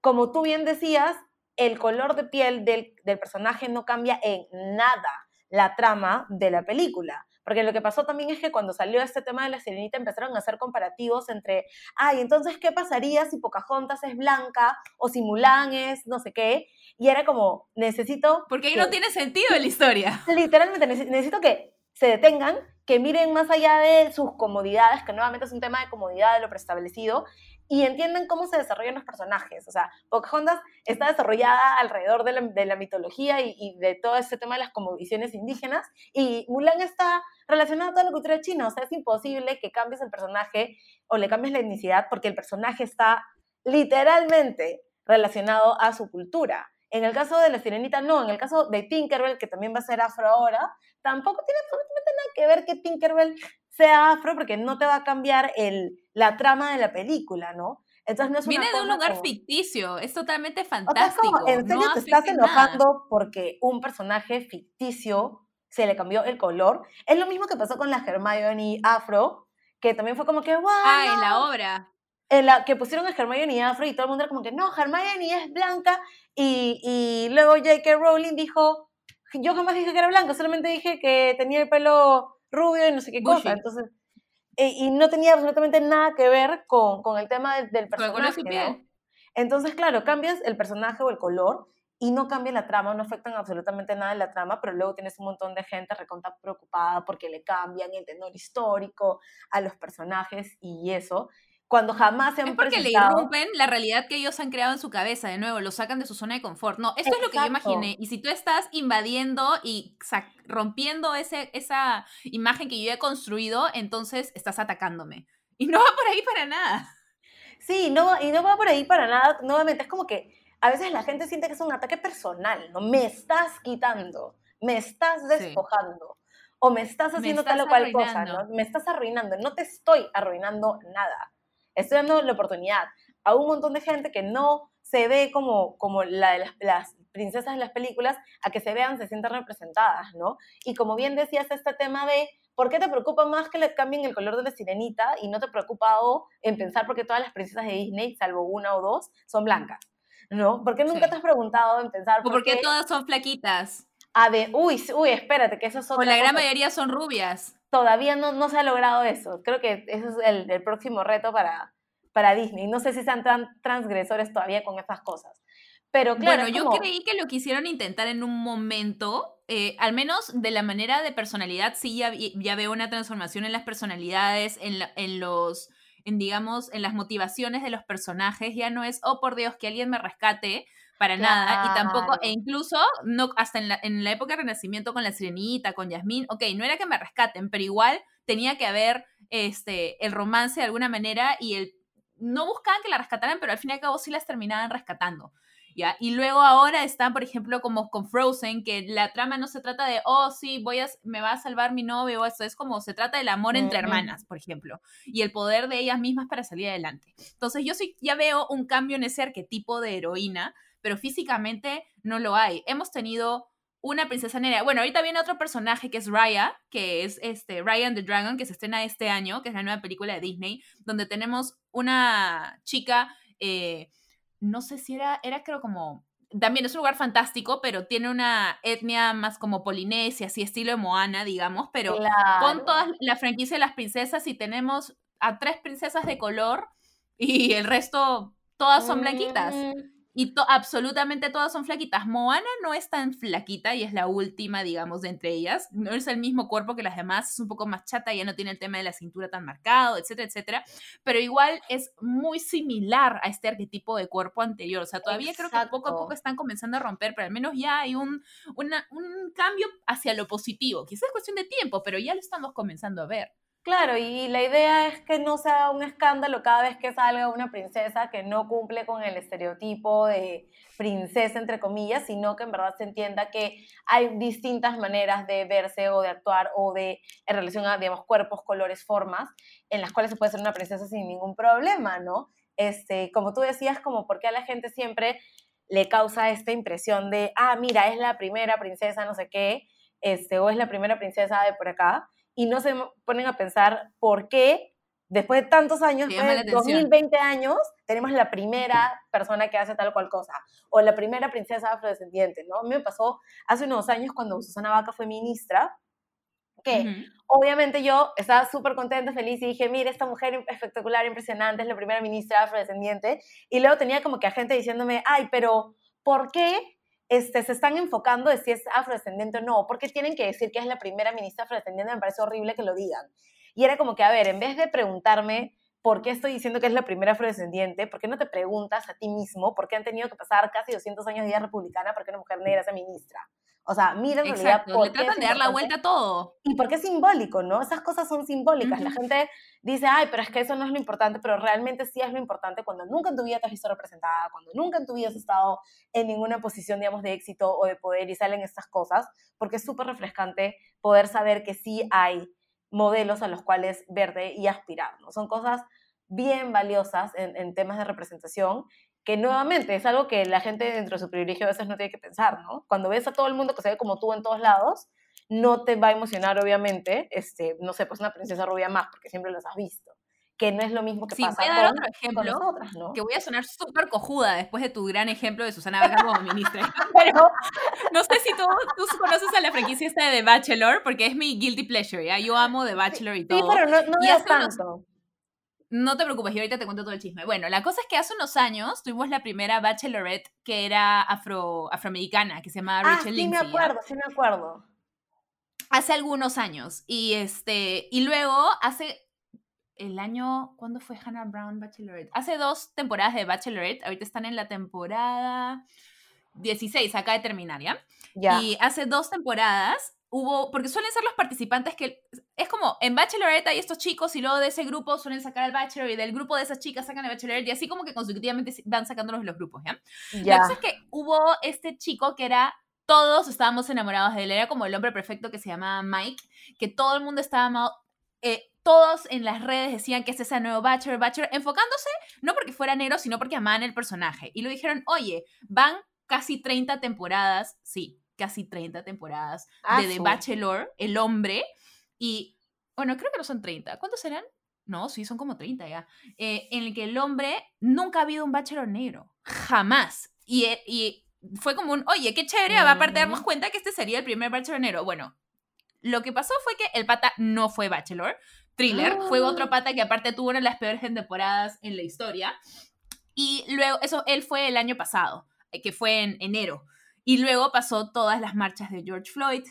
como tú bien decías, el color de piel del, del personaje no cambia en nada la trama de la película. Porque lo que pasó también es que cuando salió este tema de la sirenita empezaron a hacer comparativos entre, ay, entonces, ¿qué pasaría si Pocahontas es blanca o si Mulan es no sé qué? Y era como, necesito... Porque ahí no tiene sentido en la historia. Literalmente, necesito que se detengan, que miren más allá de sus comodidades, que nuevamente es un tema de comodidad de lo preestablecido, y entienden cómo se desarrollan los personajes. O sea, Pocahontas está desarrollada alrededor de la, de la mitología y, y, de todo este tema de las condiciones indígenas, y Mulan está relacionada a toda la cultura china. O sea, es imposible que cambies el personaje o le cambies la etnicidad porque el personaje está literalmente relacionado a su cultura. En el caso de la sirenita, no. En el caso de Tinkerbell, que también va a ser afro ahora, tampoco tiene absolutamente nada que ver que Tinkerbell sea afro porque no te va a cambiar el, la trama de la película, ¿no? Entonces no es Viene de un lugar ficticio, es totalmente fantástico. ¿En serio te estás enojando porque un personaje ficticio se le cambió el color? Es lo mismo que pasó con la Hermione afro, que también fue como que, wow. Ah, en la obra. En la que pusieron a Hermione afro y todo el mundo era como que, no, Hermione es blanca. Y, y luego J.K. Rowling dijo, yo jamás dije que era blanca, solamente dije que tenía el pelo rubio y no sé qué cosa. Entonces, eh, y no tenía absolutamente nada que ver con, con el tema del, del personaje. ¿no? Entonces, claro, cambias el personaje o el color y no cambia la trama, no afectan absolutamente nada en la trama, pero luego tienes un montón de gente recontra preocupada porque le cambian el tenor histórico a los personajes y eso cuando jamás se han Es porque le irrumpen la realidad que ellos han creado en su cabeza, de nuevo, lo sacan de su zona de confort. No, esto es lo que yo imaginé. Y si tú estás invadiendo y rompiendo ese, esa imagen que yo he construido, entonces estás atacándome. Y no va por ahí para nada. Sí, no, y no va por ahí para nada. Nuevamente, es como que a veces la gente siente que es un ataque personal, ¿no? Me estás quitando, me estás despojando. O me estás haciendo tal o cual cosa, ¿no? Me estás arruinando. No te estoy arruinando nada estoy dando la oportunidad a un montón de gente que no se ve como, como la de las, princesas de las películas, a que se vean, se sientan representadas, ¿no? Y como bien decías, este tema de ¿por qué te preocupa más que le cambien el color de la sirenita y no te preocupa en pensar porque todas las princesas de Disney, salvo una o dos, son blancas? ¿No? ¿Por qué nunca te has preguntado en pensar por, qué todas son flaquitas? Ah, de, uy, uy, espérate, que eso es otra O la gran mayoría son rubias todavía no, no se ha logrado eso. Creo que ese es el, el, próximo reto para, para Disney. No sé si sean tan transgresores todavía con esas cosas. Pero claro. Bueno, yo creí que lo quisieron intentar en un momento, eh, al menos de la manera de personalidad, sí ya, ya veo una transformación en las personalidades, en, en los, en digamos, en las motivaciones de los personajes. Ya no es, oh por Dios, que alguien me rescate, para nada. Y tampoco, e incluso, no, hasta en la, en la época del Renacimiento con la Sirenita, con Yasmín, ok, no era que me rescaten, pero igual tenía que haber este, el romance de alguna manera y el no buscaban que la rescataran, pero al fin y al cabo sí las terminaban rescatando. ¿Ya? Y luego ahora están, por ejemplo, como con Frozen, que la trama no se trata de, oh, sí, voy a, me va a salvar mi novio, o esto es como se trata del amor entre hermanas, por ejemplo, y el poder de ellas mismas para salir adelante. Entonces yo sí ya veo un cambio en ese arquetipo de heroína, pero físicamente no lo hay. Hemos tenido una princesa negra. Bueno, ahorita viene otro personaje que es Raya, que es este Ryan the Dragon, que se estrena este año, que es la nueva película de Disney, donde tenemos una chica, eh, no sé si era, era creo como, también es un lugar fantástico, pero tiene una etnia más como polinesia, así estilo de Moana, digamos, pero con toda la franquicia de las princesas y tenemos a tres princesas de color y el resto todas son blanquitas. Mm. Y absolutamente todas son flaquitas. Moana no es tan flaquita y es la última, digamos, de entre ellas. No es el mismo cuerpo que las demás, es un poco más chata, ya no tiene el tema de la cintura tan marcado, etcétera, etcétera. Pero igual es muy similar a este arquetipo de cuerpo anterior. O sea, todavía creo que poco a poco están comenzando a romper, pero al menos ya hay un, un cambio hacia lo positivo. Quizás es cuestión de tiempo, pero ya lo estamos comenzando a ver. Claro, y la idea es que no sea un escándalo cada vez que salga una princesa que no cumple con el estereotipo de princesa, entre comillas, sino que en verdad se entienda que hay distintas maneras de verse o de actuar o de, en relación a, digamos, cuerpos, colores, formas, en las cuales se puede ser una princesa sin ningún problema, ¿no? Este, como tú decías, como porque a la gente siempre le causa esta impresión de, ah, mira, es la primera princesa, no sé qué, este, o es la primera princesa de por acá, y no se ponen a pensar por qué después de tantos años, después de 2020 años, tenemos la primera persona que hace tal o cual cosa, o la primera princesa afrodescendiente, ¿no? A mí me pasó hace unos años cuando Susana Vaca fue ministra, que obviamente yo estaba súper contenta, feliz y dije, mire, esta mujer espectacular, impresionante, es la primera ministra afrodescendiente, y luego tenía como que a gente diciéndome, ay, pero ¿por qué este, se están enfocando de si es afrodescendiente o no, porque tienen que decir que es la primera ministra afrodescendiente, me parece horrible que lo digan. Y era como que, a ver, en vez de preguntarme por qué estoy diciendo que es la primera afrodescendiente, ¿por qué no te preguntas a ti mismo por qué han tenido que pasar casi 200 años de vida republicana para que una mujer negra sea ministra? O sea, mira en realidad por le tratan de dar la vuelta a todo. Y porque es simbólico, ¿no? Esas cosas son simbólicas. La gente dice, ay, pero es que eso no es lo importante, pero realmente sí es lo importante cuando nunca en tu vida te has visto representada, cuando nunca en tu vida has estado en ninguna posición, digamos, de éxito o de poder y salen estas cosas, porque es súper refrescante poder saber que sí hay modelos a los cuales verte y aspirar, ¿no? Son cosas bien valiosas en, en temas de representación que nuevamente es algo que la gente dentro de su privilegio a veces no tiene que pensar, ¿no? Cuando ves a todo el mundo que se ve como tú en todos lados, no te va a emocionar, obviamente, este, no sé, pues una princesa rubia más, porque siempre las has visto. Que no es lo mismo que sí, pasa voy a dar otro ejemplo, ¿no? que voy a sonar súper cojuda después de tu gran ejemplo de Susana Baca como ministra. Pero no sé si tú, tú, conoces a la franquicia esta de The Bachelor, porque es mi guilty pleasure, ¿ya? Yo amo The Bachelor y todo. Sí, pero no, no y tanto. No te preocupes, y ahorita te cuento todo el chisme. Bueno, la cosa es que hace unos años tuvimos la primera bachelorette que era afro, afroamericana, que se llamaba ah, Rachel sí me acuerdo, sí me acuerdo. Hace algunos años. Y este, y luego hace el año, ¿cuándo fue Hannah Brown Bachelorette? Hace dos temporadas de Bachelorette, ahorita están en la temporada 16, acá de terminar, ¿ya? Ya. Y hace dos temporadas hubo, porque suelen ser los participantes que, es como, en Bachelorette hay estos chicos y luego de ese grupo suelen sacar al Bachelor y del grupo de esas chicas sacan al Bachelorette y así como que consecutivamente van sacándolos los grupos, ¿ya? La cosa es que hubo este chico que era, todos estábamos enamorados de él, era como el hombre perfecto que se llamaba Mike, que todo el mundo estaba eh, todos en las redes decían que es ese nuevo Bachelor, Bachelor, enfocándose no porque fuera negro, sino porque amaban el personaje. Y lo dijeron, oye, van casi 30 temporadas, sí, casi 30 temporadas de The Bachelor, el hombre, y bueno, creo que no son 30. ¿Cuántos serán? No, sí, son como 30 ya. Eh, en el que el hombre nunca ha habido un bachelor negro. Jamás. Y, eh, y fue como un, oye, qué chévere, va aparte de darnos cuenta que este sería el primer bachelor negro. Bueno, lo que pasó fue que el pata no fue bachelor. Thriller fue otro ah. pata que aparte tuvo una de las peores temporadas en la historia. Y luego, eso, él fue el año pasado, eh, que fue en enero. Y luego pasó todas las marchas de George Floyd,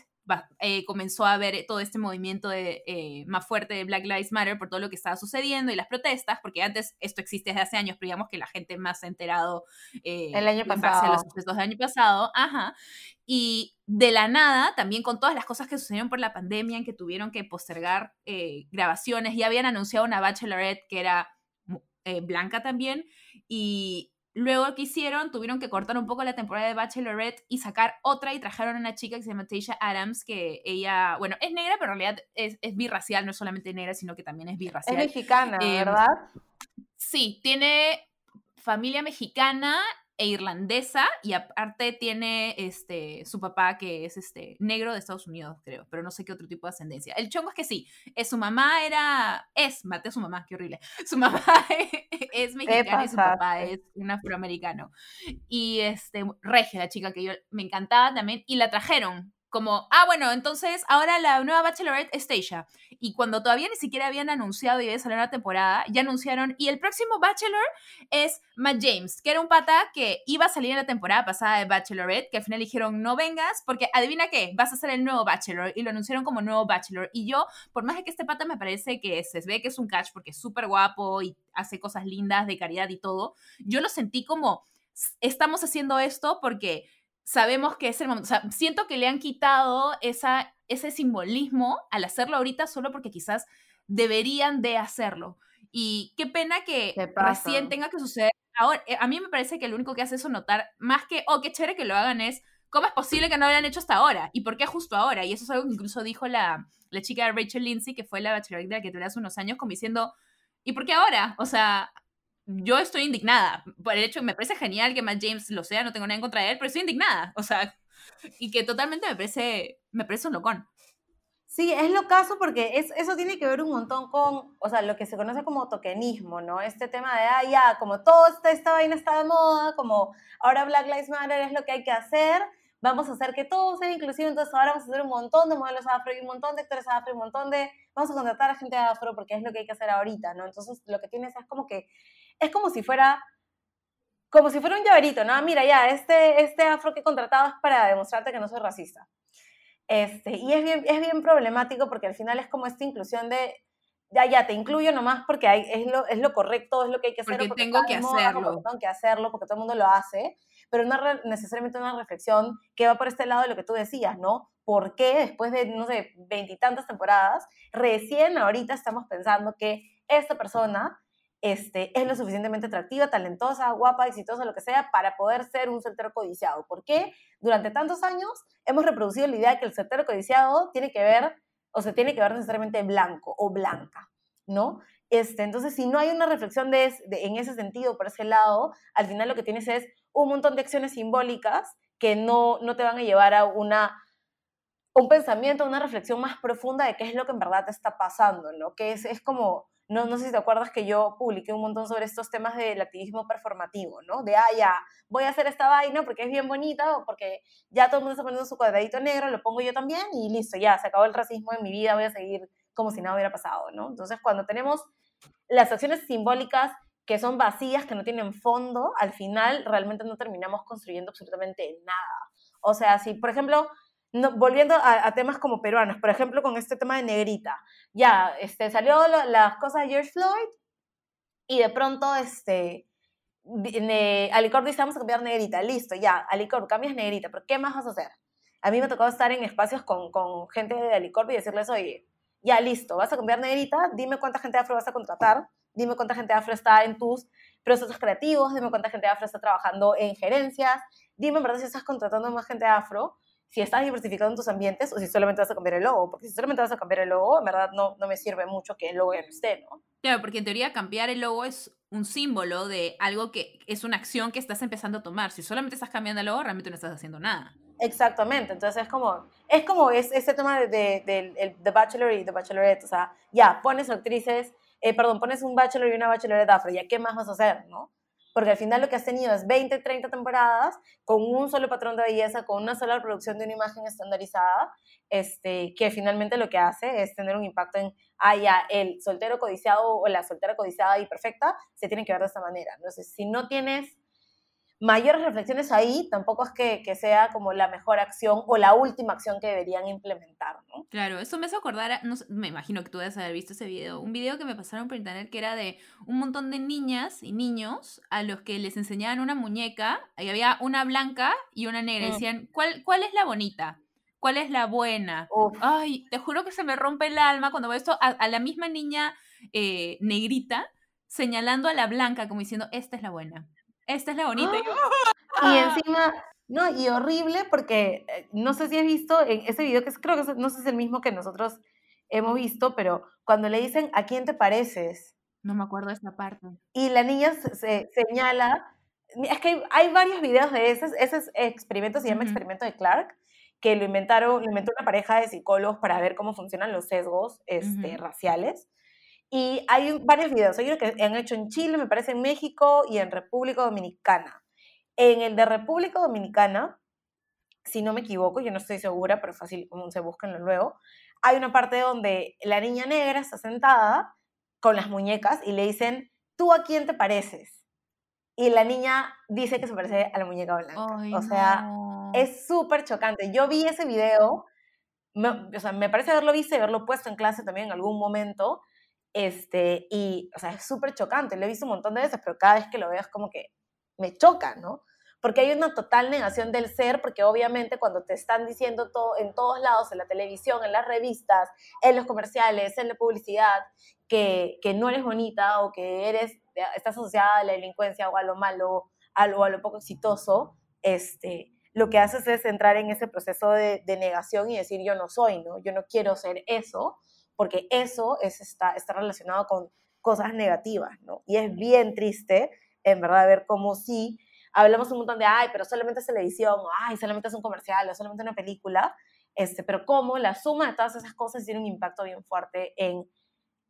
eh, comenzó a haber todo este movimiento de, eh, más fuerte de Black Lives Matter por todo lo que estaba sucediendo y las protestas, porque antes esto existe desde hace años, pero digamos que la gente más se ha enterado eh, el año pasado. los sucesos del año pasado. Ajá. Y de la nada, también con todas las cosas que sucedieron por la pandemia, en que tuvieron que postergar grabaciones, ya habían anunciado una Bachelorette que era blanca también, y Luego, ¿qué hicieron? Tuvieron que cortar un poco la temporada de Bachelorette y sacar otra y trajeron a una chica que se llama Tasha Adams, que ella, bueno, es negra, pero en realidad es, es birracial, no es solamente negra, sino que también es birracial. Es mexicana, em, ¿verdad? Sí, tiene familia mexicana e irlandesa y aparte tiene este su papá que es este negro de Estados Unidos, creo, pero no sé qué otro tipo de ascendencia. El chongo es que sí, es, eh, su mamá era es, mate a su mamá, qué horrible. Su mamá es mexicana y su papá es un afroamericano. Y este regia la chica que yo me encantaba también y la trajeron como, ah, bueno, entonces ahora la nueva Bachelorette es Tasha. Y cuando todavía ni siquiera habían anunciado y iba a salir una temporada, ya anunciaron. Y el próximo Bachelor es Matt James, que era un pata que iba a salir en la temporada pasada de Bachelorette, que al final dijeron, no vengas, porque adivina qué, vas a ser el nuevo Bachelor. Y lo anunciaron como nuevo Bachelor. Y yo, por más de que este pata me parece que se ve que es un catch porque es súper guapo y hace cosas lindas de caridad y todo, yo lo sentí como, estamos haciendo esto porque sabemos que es el momento. O sea, siento que le han quitado esa, ese simbolismo al hacerlo ahorita solo porque quizás deberían de hacerlo. Y qué pena que recién tenga que suceder ahora. Eh, A mí me parece que lo único que hace eso notar, más que, oh, qué chévere que lo hagan, es cómo es posible que no lo hayan hecho hasta ahora y por qué justo ahora. Y eso es algo que incluso dijo la, la chica Rachel Lindsay, que fue la la que tuve hace unos años, como diciendo, ¿y por qué ahora? O sea, yo estoy indignada por el hecho que me parece genial que Matt James lo sea, no tengo nada en contra de él, pero estoy indignada. O sea, y que totalmente me parece, me parece un locón. Sí, es lo caso porque es, eso tiene que ver un montón con, o sea, lo que se conoce como tokenismo, ¿no? Este tema de, ah, ya, como todo esta, esta vaina está de moda, como ahora Black Lives Matter es lo que hay que hacer, vamos a hacer que todo sea inclusivo, entonces ahora vamos a hacer un montón de modelos afro y un montón de actores afro y un montón de, vamos a contratar a gente afro porque es lo que hay que hacer ahorita, ¿no? Entonces lo que tienes es como que, es como si fuera, como si fuera un llaverito, ¿no? Mira, ya, este, este afro que he contratado es para demostrarte que no soy racista. Este, y es bien, es bien problemático porque al final es como esta inclusión de, ya, ya, te incluyo nomás porque hay, es, lo, es lo correcto, es lo que hay que hacer. Porque o tengo que moda, hacerlo. Porque tengo que hacerlo, porque todo el mundo lo hace, pero no re- necesariamente una reflexión que va por este lado de lo que tú decías, ¿no? ¿Por qué después de, no sé, veintitantas temporadas, recién ahorita estamos pensando que esta persona este, es lo suficientemente atractiva, talentosa, guapa, exitosa, lo que sea, para poder ser un soltero codiciado? ¿Por qué durante tantos años hemos reproducido la idea de que el soltero codiciado tiene que ver, o se tiene que ver necesariamente blanco o blanca, ¿no? Este, entonces, si no hay una reflexión de- en ese sentido, por ese lado, al final lo que tienes es un montón de acciones simbólicas que no, no te van a llevar a una, un pensamiento, una reflexión más profunda de qué es lo que en verdad te está pasando, ¿no? Que es, es como, no, no sé si te acuerdas que yo publiqué un montón sobre estos temas del activismo performativo, ¿no? De, ah, ya, voy a hacer esta vaina porque es bien bonita o porque ya todo el mundo está poniendo su cuadradito negro, lo pongo yo también y listo, ya, se acabó el racismo en mi vida, voy a seguir como si nada hubiera pasado, ¿no? Entonces, cuando tenemos las acciones simbólicas que son vacías, que no tienen fondo, al final realmente no terminamos construyendo absolutamente nada. O sea, si, por ejemplo, no- volviendo a, temas como peruanos, por ejemplo, con este tema de negrita, ya, este, salió lo- las cosas de George Floyd y de pronto, este, ne- Alicor dice, vamos a cambiar negrita, listo, ya, Alicor, cambias negrita, pero ¿qué más vas a hacer? A mí me tocó estar en espacios con, con gente de Alicor y decirles, oye, ya, listo, vas a cambiar negrita, dime cuánta gente afro vas a contratar, dime cuánta gente afro está en tus procesos creativos, dime cuánta gente afro está trabajando en gerencias, dime en verdad si estás contratando más gente afro, si estás diversificando en tus ambientes o si solamente vas a cambiar el logo, porque si solamente vas a cambiar el logo, en verdad no, no me sirve mucho que el logo ya no esté, ¿no? Claro, porque en teoría cambiar el logo es un símbolo de algo que es una acción que estás empezando a tomar. Si solamente estás cambiando el logo, realmente no estás haciendo nada. Exactamente, entonces es como, es como es, ese tema de, de, del el- The Bachelor y The Bachelorette, o sea, ya, pones actrices, eh, perdón, pones un Bachelor y una Bachelorette afro, ya, ¿qué más vas a hacer, no? Porque al final lo que has tenido es 20, 30 temporadas con un solo patrón de belleza, con una sola producción de una imagen estandarizada, este, que finalmente lo que hace es tener un impacto en, ah, el soltero codiciado o la soltera codiciada y perfecta se tiene que ver de esta manera. Entonces, si no tienes mayores reflexiones ahí, tampoco es que, que sea como la mejor acción o la última acción que deberían implementar, ¿no? Claro, eso me hace acordar, a- no me imagino que tú debes haber visto ese video, un video que me pasaron por internet que era de un montón de niñas y niños a los que les enseñaban una muñeca, y había una blanca y una negra, y Mm. decían, ¿cuál, ¿cuál es la bonita? ¿Cuál es la buena? Uf, Ay, te juro que se me rompe el alma cuando veo esto a, a la misma niña eh, negrita señalando a la blanca como diciendo, esta es la buena, esta es la bonita. Y yo, Y "Ah". encima, no, y horrible porque eh, no sé si has visto en ese video, que es- creo que es- no sé si es el mismo que nosotros hemos visto, pero cuando le dicen, ¿a quién te pareces? No me acuerdo de esta parte. Y la niña se, se señala, es que hay, hay varios videos de ese, ese es- experimento, se llama experimento de Clark, que lo inventaron, lo inventó una pareja de psicólogos para ver cómo funcionan los sesgos este, raciales. Y hay varios videos, hay uno que han hecho en Chile, me parece en México y en República Dominicana. En el de República Dominicana, si no me equivoco, yo no estoy segura, pero fácil, se buscan luego, hay una parte donde la niña negra está sentada con las muñecas y le dicen, ¿tú a quién te pareces? Y la niña dice que se parece a la muñeca blanca. Ay, o sea, no. es súper chocante. Yo vi ese video, me, o sea, me parece haberlo visto y haberlo puesto en clase también en algún momento, este, y, o sea, es súper chocante. Lo he visto un montón de veces, pero cada vez que lo veo es como que me choca, ¿no? porque hay una total negación del ser, porque obviamente cuando te están diciendo todo en todos lados, en la televisión, en las revistas, en los comerciales, en la publicidad, que, que no eres bonita o que eres, estás asociada a la delincuencia o a lo malo, a a lo poco exitoso, este, lo que haces es entrar en ese proceso de, de, negación y decir yo no soy, ¿no? Yo no quiero ser eso, porque eso es, está, está relacionado con cosas negativas, ¿no? Y es bien triste, en verdad, ver cómo sí hablamos un montón de, ay, pero solamente es televisión, o ay, solamente es un comercial, o solamente una película, este, pero cómo la suma de todas esas cosas tiene un impacto bien fuerte en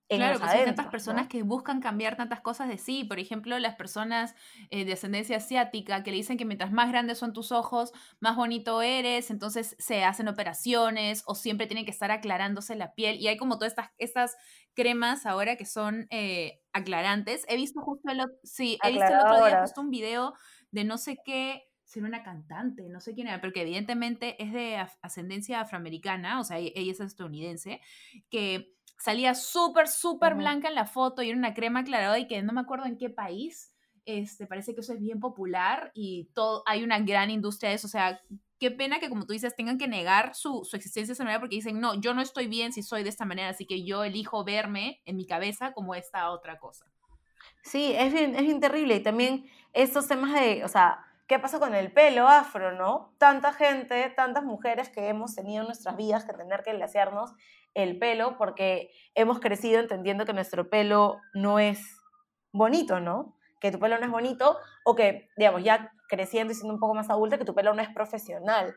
claro, pues hay tantas personas que buscan cambiar tantas cosas de sí. Por ejemplo, las personas eh, de ascendencia asiática que le dicen que mientras más grandes son tus ojos, más bonito eres. Entonces se hacen operaciones o siempre tienen que estar aclarándose la piel. Y hay como todas estas, estas cremas ahora que son eh, aclarantes. He visto justo el, sí, he visto el otro día justo un video de no sé qué ser una cantante, no sé quién era, pero que evidentemente es de ascendencia afroamericana, o sea, e-, ella es estadounidense, que salía súper, súper blanca en la foto y era una crema aclarada y que no me acuerdo en qué país. Este, parece que eso es bien popular y todo, hay una gran industria de eso. O sea, qué pena que, como tú dices, tengan que negar su, su, existencia de esa manera porque dicen, no, yo no estoy bien si soy de esta manera, así que yo elijo verme en mi cabeza como esta otra cosa. Sí, es bien, es bien terrible. Y también estos temas de, o sea, ¿qué pasa con el pelo afro, no? Tanta gente, tantas mujeres que hemos tenido en nuestras vidas que tener que lasearnos el pelo porque hemos crecido entendiendo que nuestro pelo no es bonito, ¿no? Que tu pelo no es bonito o que, digamos, ya creciendo y siendo un poco más adulta, que tu pelo no es profesional.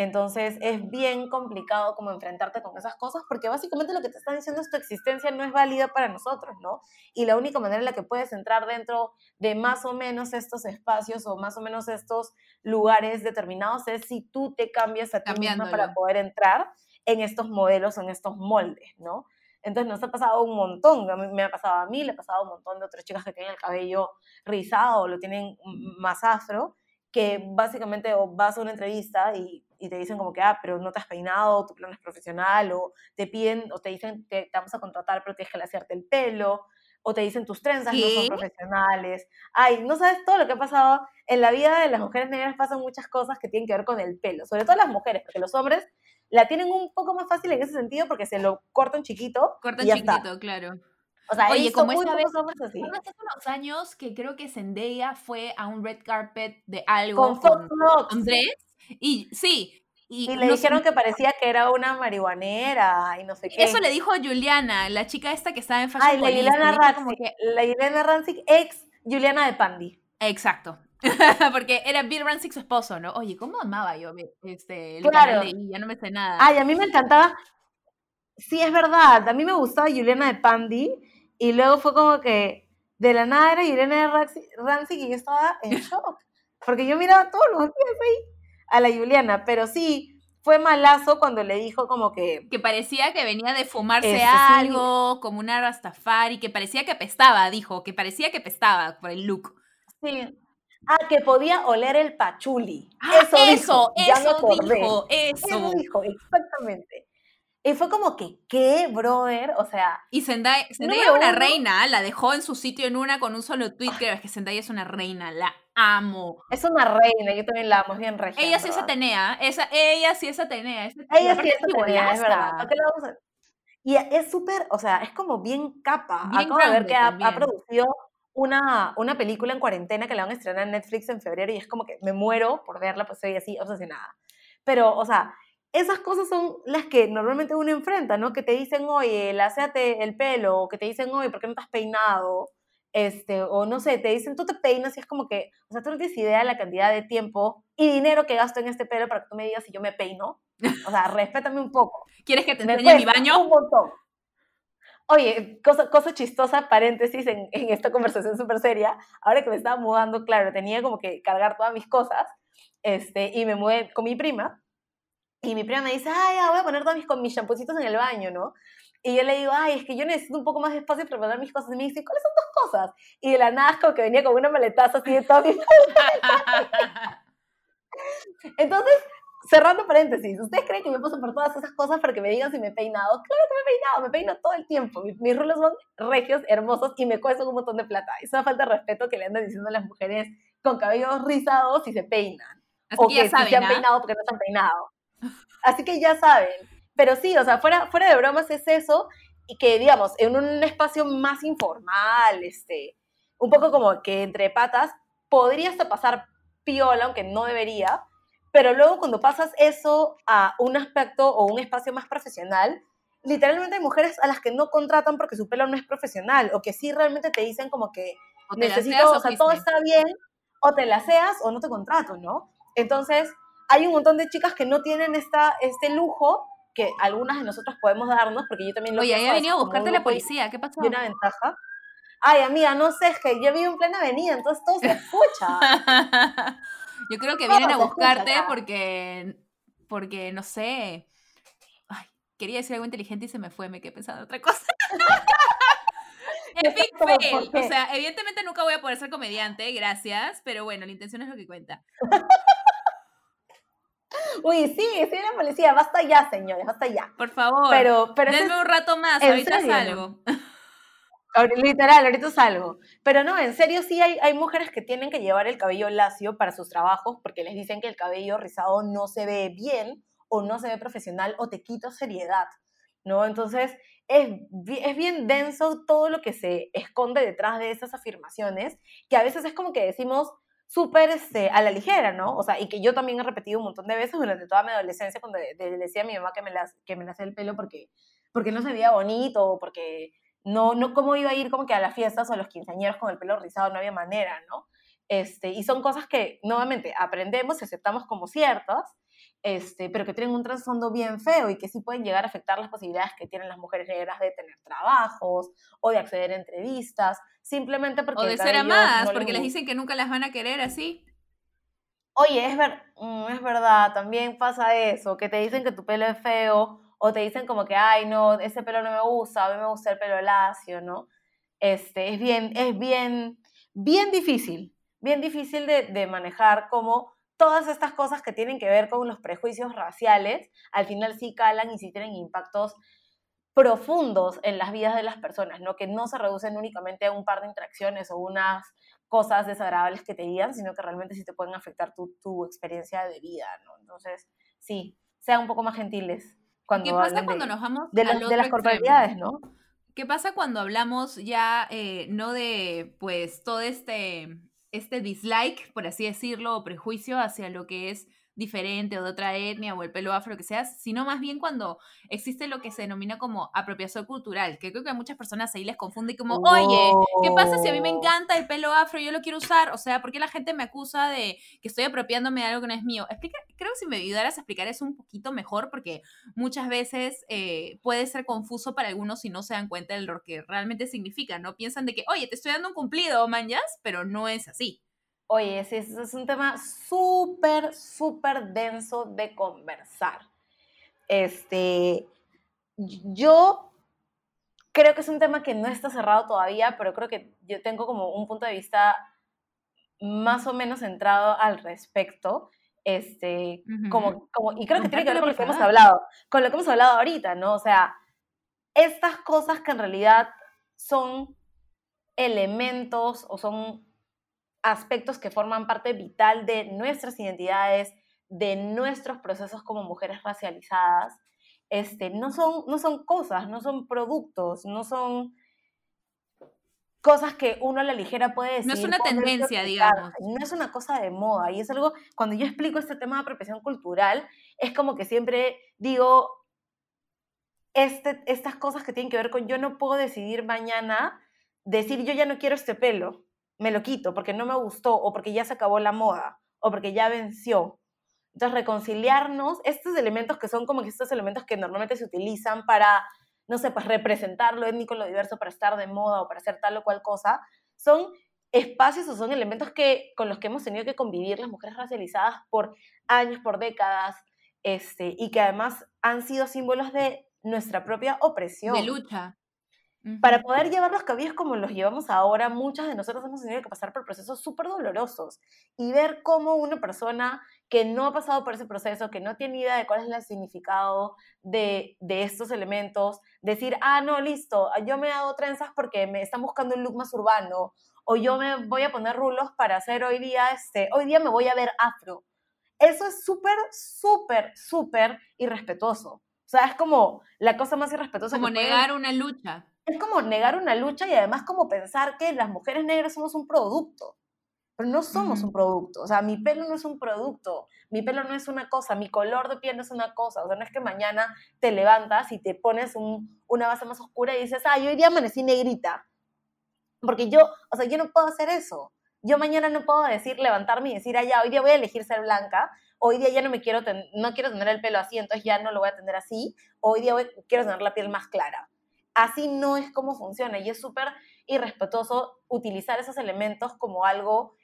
Entonces es bien complicado como enfrentarte con esas cosas porque básicamente lo que te están diciendo es tu existencia no es válida para nosotros, ¿no? Y la única manera en la que puedes entrar dentro de más o menos estos espacios o más o menos estos lugares determinados es si tú te cambias a ti misma para poder entrar en estos modelos, en estos moldes, ¿no? Entonces nos ha pasado un montón, me ha pasado a mí, le ha pasado a un montón de otras chicas que tienen el cabello rizado o lo tienen más afro, que básicamente vas a una entrevista y, y, te dicen como que, ah, pero no te has peinado, tu plan es profesional, o te piden, o te dicen, te, te vamos a contratar, pero tienes que lasearte el pelo, o te dicen tus trenzas no son profesionales. Ay, no sabes todo lo que ha pasado en la vida de las mujeres negras, pasan muchas cosas que tienen que ver con el pelo, sobre todo las mujeres, porque los hombres la tienen un poco más fácil en ese sentido porque se lo cortan chiquito. Cortan chiquito, claro. O sea, Oye, como esta vez, así. hace unos años que creo que Zendaya fue a un red carpet de algo con, con Andrés. Y sí, y, le dijeron que parecía que era una marihuanera y no sé qué. Eso le dijo Juliana, la chica esta que estaba en Fashion Ay, la Juliana Rancic, la Juliana Rancic, ex Juliana de Pandy. Exacto. Porque era Bill Rancic su esposo, ¿no? Oye, ¿cómo amaba yo este, el claro. de ya no me sé nada. Ay, a mí me encantaba. Sí, es verdad. A mí me gustaba Juliana de Pandy y luego fue como que de la nada era Juliana de Rancic y yo estaba en shock. Porque yo miraba todos los días ahí a la Juliana, pero sí, fue malazo cuando le dijo como que... Que parecía que venía de fumarse este, algo, como una rastafari, que parecía que pestaba, dijo, que parecía que pestaba por el look. Sí. Ah, que podía oler el pachuli. Ah, eso, eso, dijo, eso dijo, eso. Eso dijo, exactamente. Y fue como que, ¿qué, brother? O sea. Y Zendaya, Zendaya es una reina, la dejó en su sitio en una con un solo tweet, que es que Zendaya es una reina, la amo. Es una reina, yo también la amo, es bien reina. Ella sí es Atenea, esa, ella sí es Atenea. Es, ella sí es Atenea, es verdad. Y es súper, o sea, es como bien capa. Bien Acabo de ver que ha, ha, producido una, una película en cuarentena que la van a estrenar en Netflix en febrero y es como que me muero por verla, pues soy así obsesionada. Pero, o sea, esas cosas son las que normalmente uno enfrenta, ¿no? Que te dicen, oye, láseate el pelo, o que te dicen, oye, ¿por qué no has peinado? Este, o no sé, te dicen, tú te peinas y es como que, o sea, tú no tienes idea de la cantidad de tiempo y dinero que gasto en este pelo para que tú me digas si yo me peino. O sea, respétame un poco. ¿Quieres que te enseñe mi baño? Un montón. Oye, cosa, cosa chistosa, paréntesis en, en esta conversación súper seria. Ahora que me estaba mudando, claro, tenía como que cargar todas mis cosas este, y me mudé con mi prima y mi prima me dice, ay, ya voy a poner todos mis, con mis champucitos en el baño, ¿no? Y yo le digo, ay, es que yo necesito un poco más de espacio para poner mis cosas. Y me dice, ¿cuáles son tus cosas? Y de la nada, como que venía con una maletaza así de todo mi Entonces, cerrando paréntesis, ¿ustedes creen que yo paso por todas esas cosas para que me digan si me he peinado? Claro que me he peinado, me peino todo el tiempo. Mis, mis rulos son regios, hermosos y me cuestan un montón de plata. Es una falta de respeto que le andan diciendo a las mujeres con cabellos rizados si se peinan. Así o que que, ya saben, si se han ¿ah? peinado porque no se han peinado. Así que ya saben. Pero sí, o sea, fuera, fuera de bromas es eso. Y que, digamos, en un espacio más informal, este, un poco como que entre patas, podría hasta pasar piola, aunque no debería. Pero luego cuando pasas eso a un aspecto o un espacio más profesional, literalmente hay mujeres a las que no contratan porque su pelo no es profesional o que sí realmente te dicen como que O necesito, o sea, todo está bien, o te la seas o no te contrato, ¿no? Entonces, hay un montón de chicas que no tienen esta, este lujo que algunas de nosotros podemos darnos, porque yo también lo Oye, había venido a buscarte la policía, ¿qué pasó? y una ventaja. Ay, amiga, no sé, es que yo vivo en plena avenida, entonces todo se escucha. Yo creo que vienen a buscarte porque, porque, no sé, ay, quería decir algo inteligente y se me fue, me quedé pensando en otra cosa. Epic Exacto, ¿por fail. O sea, evidentemente nunca voy a poder ser comediante, gracias, pero bueno, la intención es lo que cuenta. Uy, sí, sí, la policía, basta ya, señores, basta ya. Por favor, Pero, pero denme es- un rato más, ¿en ahorita serio? salgo. literal, ahorita salgo. Pero no, en serio sí hay, hay mujeres que tienen que llevar el cabello lacio para sus trabajos porque les dicen que el cabello rizado no se ve bien o no se ve profesional o te quita seriedad, ¿no? Entonces, es, es bien denso todo lo que se esconde detrás de esas afirmaciones, que a veces es como que decimos súper este, a la ligera, ¿no? O sea, y que yo también he repetido un montón de veces durante toda mi adolescencia cuando le decía a mi mamá que me, las, que me lacé el pelo porque, porque no se veía bonito, porque no, no, ¿cómo iba a ir como que a las fiestas o a los quinceañeros con el pelo rizado? No había manera, ¿no? Este, y son cosas que, nuevamente, aprendemos y aceptamos como ciertas, este, pero que tienen un trasfondo bien feo y que sí pueden llegar a afectar las posibilidades que tienen las mujeres negras de tener trabajos o de acceder a entrevistas, simplemente porque O de ser amadas, no porque les dicen que nunca las van a querer así. Oye, es, ver, mm, es verdad, también pasa eso, que te dicen que tu pelo es feo, o te dicen como que, ay, no, ese pelo no me gusta, a mí me gusta el pelo lacio, ¿no? Este, es bien, es bien, bien difícil, bien difícil de, de manejar como todas estas cosas que tienen que ver con los prejuicios raciales, al final sí calan y sí tienen impactos profundos en las vidas de las personas, ¿no? Que no se reducen únicamente a un par de interacciones o unas cosas desagradables que te digan, sino que realmente sí te pueden afectar tu, tu experiencia de vida, ¿no? Entonces, sí, sean un poco más gentiles cuando ¿Qué pasa cuando de, nos vamos de, las- de corporalidades, ¿no? ¿Qué pasa cuando hablamos ya eh, no de pues todo este, este dislike, por así decirlo, o prejuicio hacia lo que es diferente o de otra etnia o el pelo afro, lo que sea, sino más bien cuando existe lo que se denomina como apropiación cultural, que creo que a muchas personas ahí les confunde como, oye, ¿qué pasa si a mí me Oh. encanta el pelo afro y yo lo quiero usar? O sea, ¿por qué la gente me acusa de que estoy apropiándome de algo que no es mío? Explica, creo que si me ayudaras a explicar eso un poquito mejor, porque muchas veces eh, puede ser confuso para algunos si no se dan cuenta de lo que realmente significa, ¿no? Piensan de que, oye, te estoy dando un cumplido, manjas, pero no es así. Oye, sí, ese es un tema súper, súper denso de conversar. Este, yo creo que es un tema que no está cerrado todavía, pero creo que yo tengo como un punto de vista más o menos centrado al respecto. Este, como, como, y creo que tiene que ver con lo que hemos hablado, con lo que hemos hablado ahorita, ¿no? O sea, estas cosas que en realidad son elementos o son aspectos que forman parte vital de nuestras identidades, de nuestros procesos como mujeres racializadas, este, no, son, no son cosas, no son productos, no son cosas que uno a la ligera puede decir. No es una tendencia, digamos. No es una cosa de moda. Y es algo, cuando yo explico este tema de apropiación cultural, es como que siempre digo, este, estas cosas que tienen que ver con yo no puedo decidir mañana, decir yo ya no quiero este pelo, me lo quito porque no me gustó o porque ya se acabó la moda o porque ya venció. Entonces, reconciliarnos, estos elementos que son como que estos elementos que normalmente se utilizan para, no sé, pues representar lo étnico, lo diverso, para estar de moda o para hacer tal o cual cosa, son espacios o son elementos que, con los que hemos tenido que convivir las mujeres racializadas por años, por décadas, este, y que además han sido símbolos de nuestra propia opresión. De lucha. Para poder llevar los cabellos como los llevamos ahora, muchas de nosotros hemos tenido que pasar por procesos súper dolorosos y ver cómo una persona que no ha pasado por ese proceso, que no tiene idea de cuál es el significado de, de estos elementos, decir, ah, no, listo, yo me hago trenzas porque me están buscando un look más urbano, o yo me voy a poner rulos para hacer hoy día, este, hoy día me voy a ver afro. Eso es súper, súper, súper irrespetuoso. O sea, es como la cosa más irrespetuosa. Como negar una lucha. Es como negar una lucha y además como pensar que las mujeres negras somos un producto. Pero no somos un producto. O sea, mi pelo no es un producto. Mi pelo no es una cosa. Mi color de piel no es una cosa. O sea, no es que mañana te levantas y te pones una base más oscura y dices, ah, yo hoy día amanecí negrita. Porque yo, o sea, yo no puedo hacer eso. Yo mañana no puedo decir, levantarme y decir, ah, ya, hoy día voy a elegir ser blanca. Hoy día ya no me quiero, no quiero tener el pelo así, entonces ya no lo voy a tener así. Hoy día quiero tener la piel más clara. Así no es como funciona y es súper irrespetuoso utilizar esos elementos como algo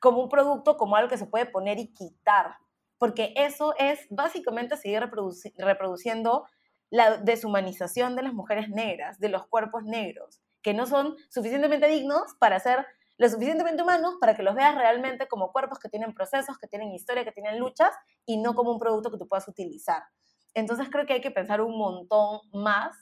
como un producto, como algo que se puede poner y quitar, porque eso es básicamente seguir reproduciendo la deshumanización de las mujeres negras, de los cuerpos negros, que no son suficientemente dignos para ser lo suficientemente humanos para que los veas realmente como cuerpos que tienen procesos, que tienen historia, que tienen luchas y no como un producto que tú puedas utilizar. Entonces creo que hay que pensar un montón más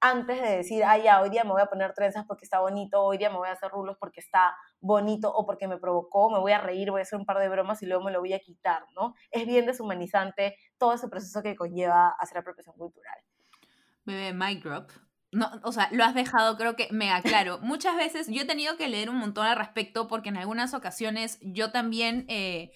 antes de decir, ah, ya, hoy día me voy a poner trenzas porque está bonito, hoy día me voy a hacer rulos porque está bonito o porque me provocó, me voy a reír, voy a hacer un par de bromas y luego me lo voy a quitar, ¿no? Es bien deshumanizante todo ese proceso que conlleva hacer apropiación cultural. Bebé, mic drop. No, o sea, lo has dejado, creo que mega claro. Muchas veces yo he tenido que leer un montón al respecto porque en algunas ocasiones yo también, eh,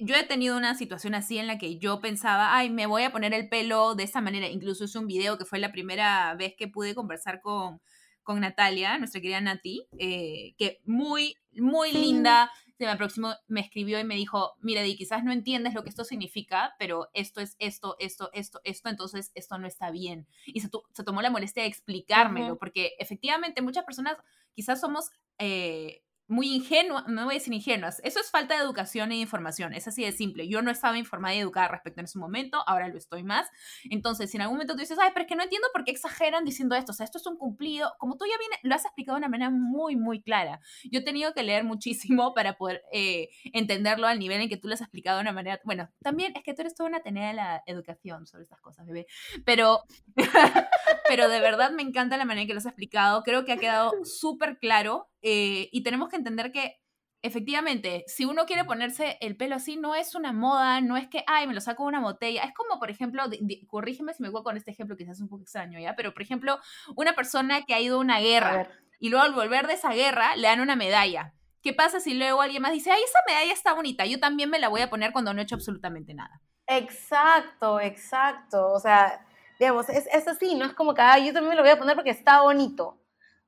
yo he tenido una situación así en la que yo pensaba, ay, me voy a poner el pelo de esa manera. Incluso es un video que fue la primera vez que pude conversar con, con Natalia, nuestra querida Nati, eh, que muy, muy linda, me próximo me escribió y me dijo, mira, Di, quizás no entiendes lo que esto significa, pero esto es esto, esto, esto, esto, entonces esto no está bien. Y se, tomó la molestia de explicármelo, porque efectivamente muchas personas quizás somos eh, muy ingenua, no voy a decir ingenuas, eso es falta de educación e información, es así de simple. Yo no estaba informada y educada respecto en ese momento, ahora lo estoy más. Entonces, si en algún momento tú dices, ay, pero es que no entiendo por qué exageran diciendo esto, o sea, esto es un cumplido, como tú ya viene, lo has explicado de una manera muy, muy clara. Yo he tenido que leer muchísimo para poder eh, entenderlo al nivel en que tú lo has explicado de una manera, bueno, también es que tú eres toda una tenida de la educación sobre estas cosas, bebé, pero, pero de verdad me encanta la manera en que lo has explicado, creo que ha quedado súper claro eh, y tenemos que entender que efectivamente, si uno quiere ponerse el pelo así, no es una moda, no es que, ay, me lo saco de una botella. Es como, por ejemplo, corrígeme si me equivoco con este ejemplo, quizás es un poco extraño, ¿ya? Pero, por ejemplo, una persona que ha ido a una guerra y luego al volver de esa guerra le dan una medalla. ¿Qué pasa si luego alguien más dice, ay, esa medalla está bonita, yo también me la voy a poner cuando no he hecho absolutamente nada? Exacto, exacto. O sea, digamos, es, es así, no es como que, ay, yo también me lo voy a poner porque está bonito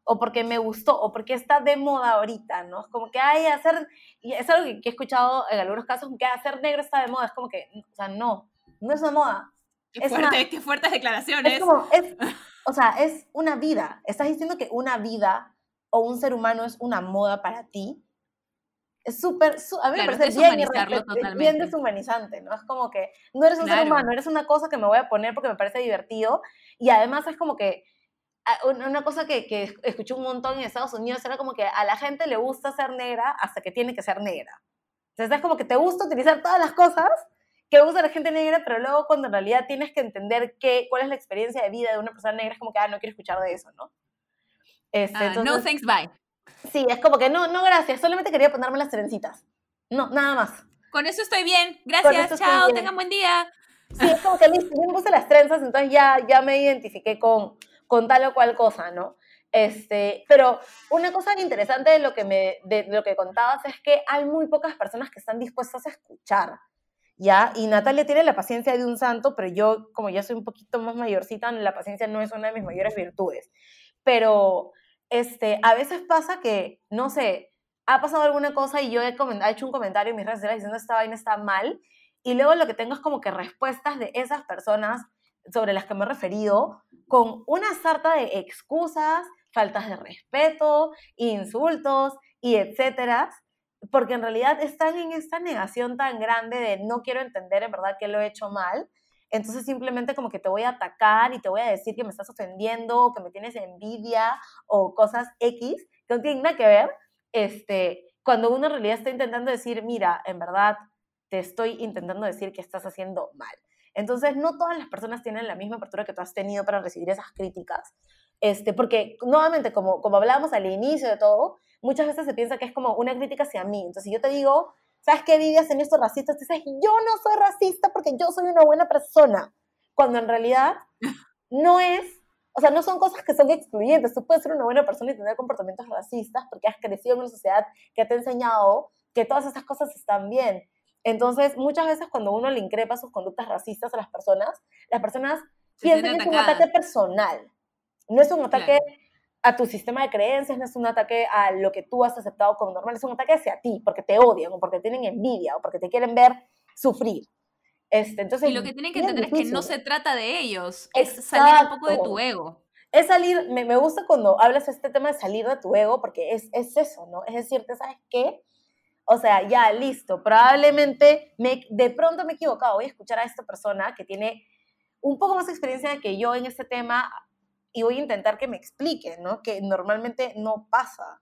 o porque me gustó, o porque está de moda ahorita, ¿no? Es como que hay hacer, y es algo que, he escuchado en algunos casos, que hacer negro está de moda, es como que, o sea, no, no es una moda. Qué, fuerte, qué fuertes declaraciones. Es como, es, o sea, es una vida. Estás diciendo que una vida o un ser humano es una moda para ti. Es súper, a mí me parece bien, bien, deshumanizante, ¿no? Es como que no eres un ser humano, eres una cosa que me voy a poner porque me parece divertido y además es como que una cosa que, que, escuché un montón en Estados Unidos era como que a la gente le gusta ser negra hasta que tiene que ser negra. Entonces es como que te gusta utilizar todas las cosas que usa la gente negra, pero luego cuando en realidad tienes que entender qué, cuál es la experiencia de vida de una persona negra, es como que, ah, no quiero escuchar de eso, ¿no? Este, ah, no thanks, bye. Sí, es como que no, no, gracias, solamente quería ponerme las trencitas. No, nada más. Con eso estoy bien, gracias, chao, tengan buen día. Sí, es como que listo, yo me puse las trenzas, entonces ya, ya me identifiqué con, con tal o cual cosa, ¿no? Este, pero una cosa interesante de lo, que me, de lo que contabas es que hay muy pocas personas que están dispuestas a escuchar, ¿ya? Y Natalia tiene la paciencia de un santo, pero yo, como ya soy un poquito más mayorcita, la paciencia no es una de mis mayores virtudes. Pero este, a veces pasa que, no sé, ha pasado alguna cosa y yo he, he hecho un comentario en mis redes sociales diciendo esta vaina está mal, y luego lo que tengo es como que respuestas de esas personas sobre las que me he referido, con una sarta de excusas, faltas de respeto, insultos y etcétera, porque en realidad están en esta negación tan grande de no quiero entender en verdad que lo he hecho mal, entonces simplemente como que te voy a atacar y te voy a decir que me estás ofendiendo o que me tienes envidia o cosas X que no tienen nada que ver, este, cuando uno en realidad está intentando decir, mira, en verdad te estoy intentando decir que estás haciendo mal. Entonces, no todas las personas tienen la misma apertura que tú has tenido para recibir esas críticas, este, porque nuevamente, como, como hablábamos al inicio de todo, muchas veces se piensa que es como una crítica hacia mí. Entonces, si yo te digo, ¿sabes qué, Vivias, en esto racista? Tú dices, yo no soy racista porque yo soy una buena persona. Cuando en realidad no es, o sea, no son cosas que son excluyentes. Tú puedes ser una buena persona y tener comportamientos racistas porque has crecido en una sociedad que te ha enseñado que todas esas cosas están bien. Entonces, muchas veces cuando uno le increpa sus conductas racistas a las personas, las personas piensan que es un ataque personal. No es un ataque a tu sistema de creencias, no es un ataque a lo que tú has aceptado como normal, es un ataque hacia ti, porque te odian o porque tienen envidia o porque te quieren ver sufrir. Este, entonces, y lo que tienen que entender es que no se trata de ellos, es salir un poco de tu ego. Es salir, me, me, gusta cuando hablas este tema de salir de tu ego, porque es, es eso, ¿no? Es decirte, ¿sabes qué? O sea, ya, listo, probablemente me, de pronto me he equivocado, voy a escuchar a esta persona que tiene un poco más experiencia que yo en este tema y voy a intentar que me explique, ¿no? Que normalmente no pasa.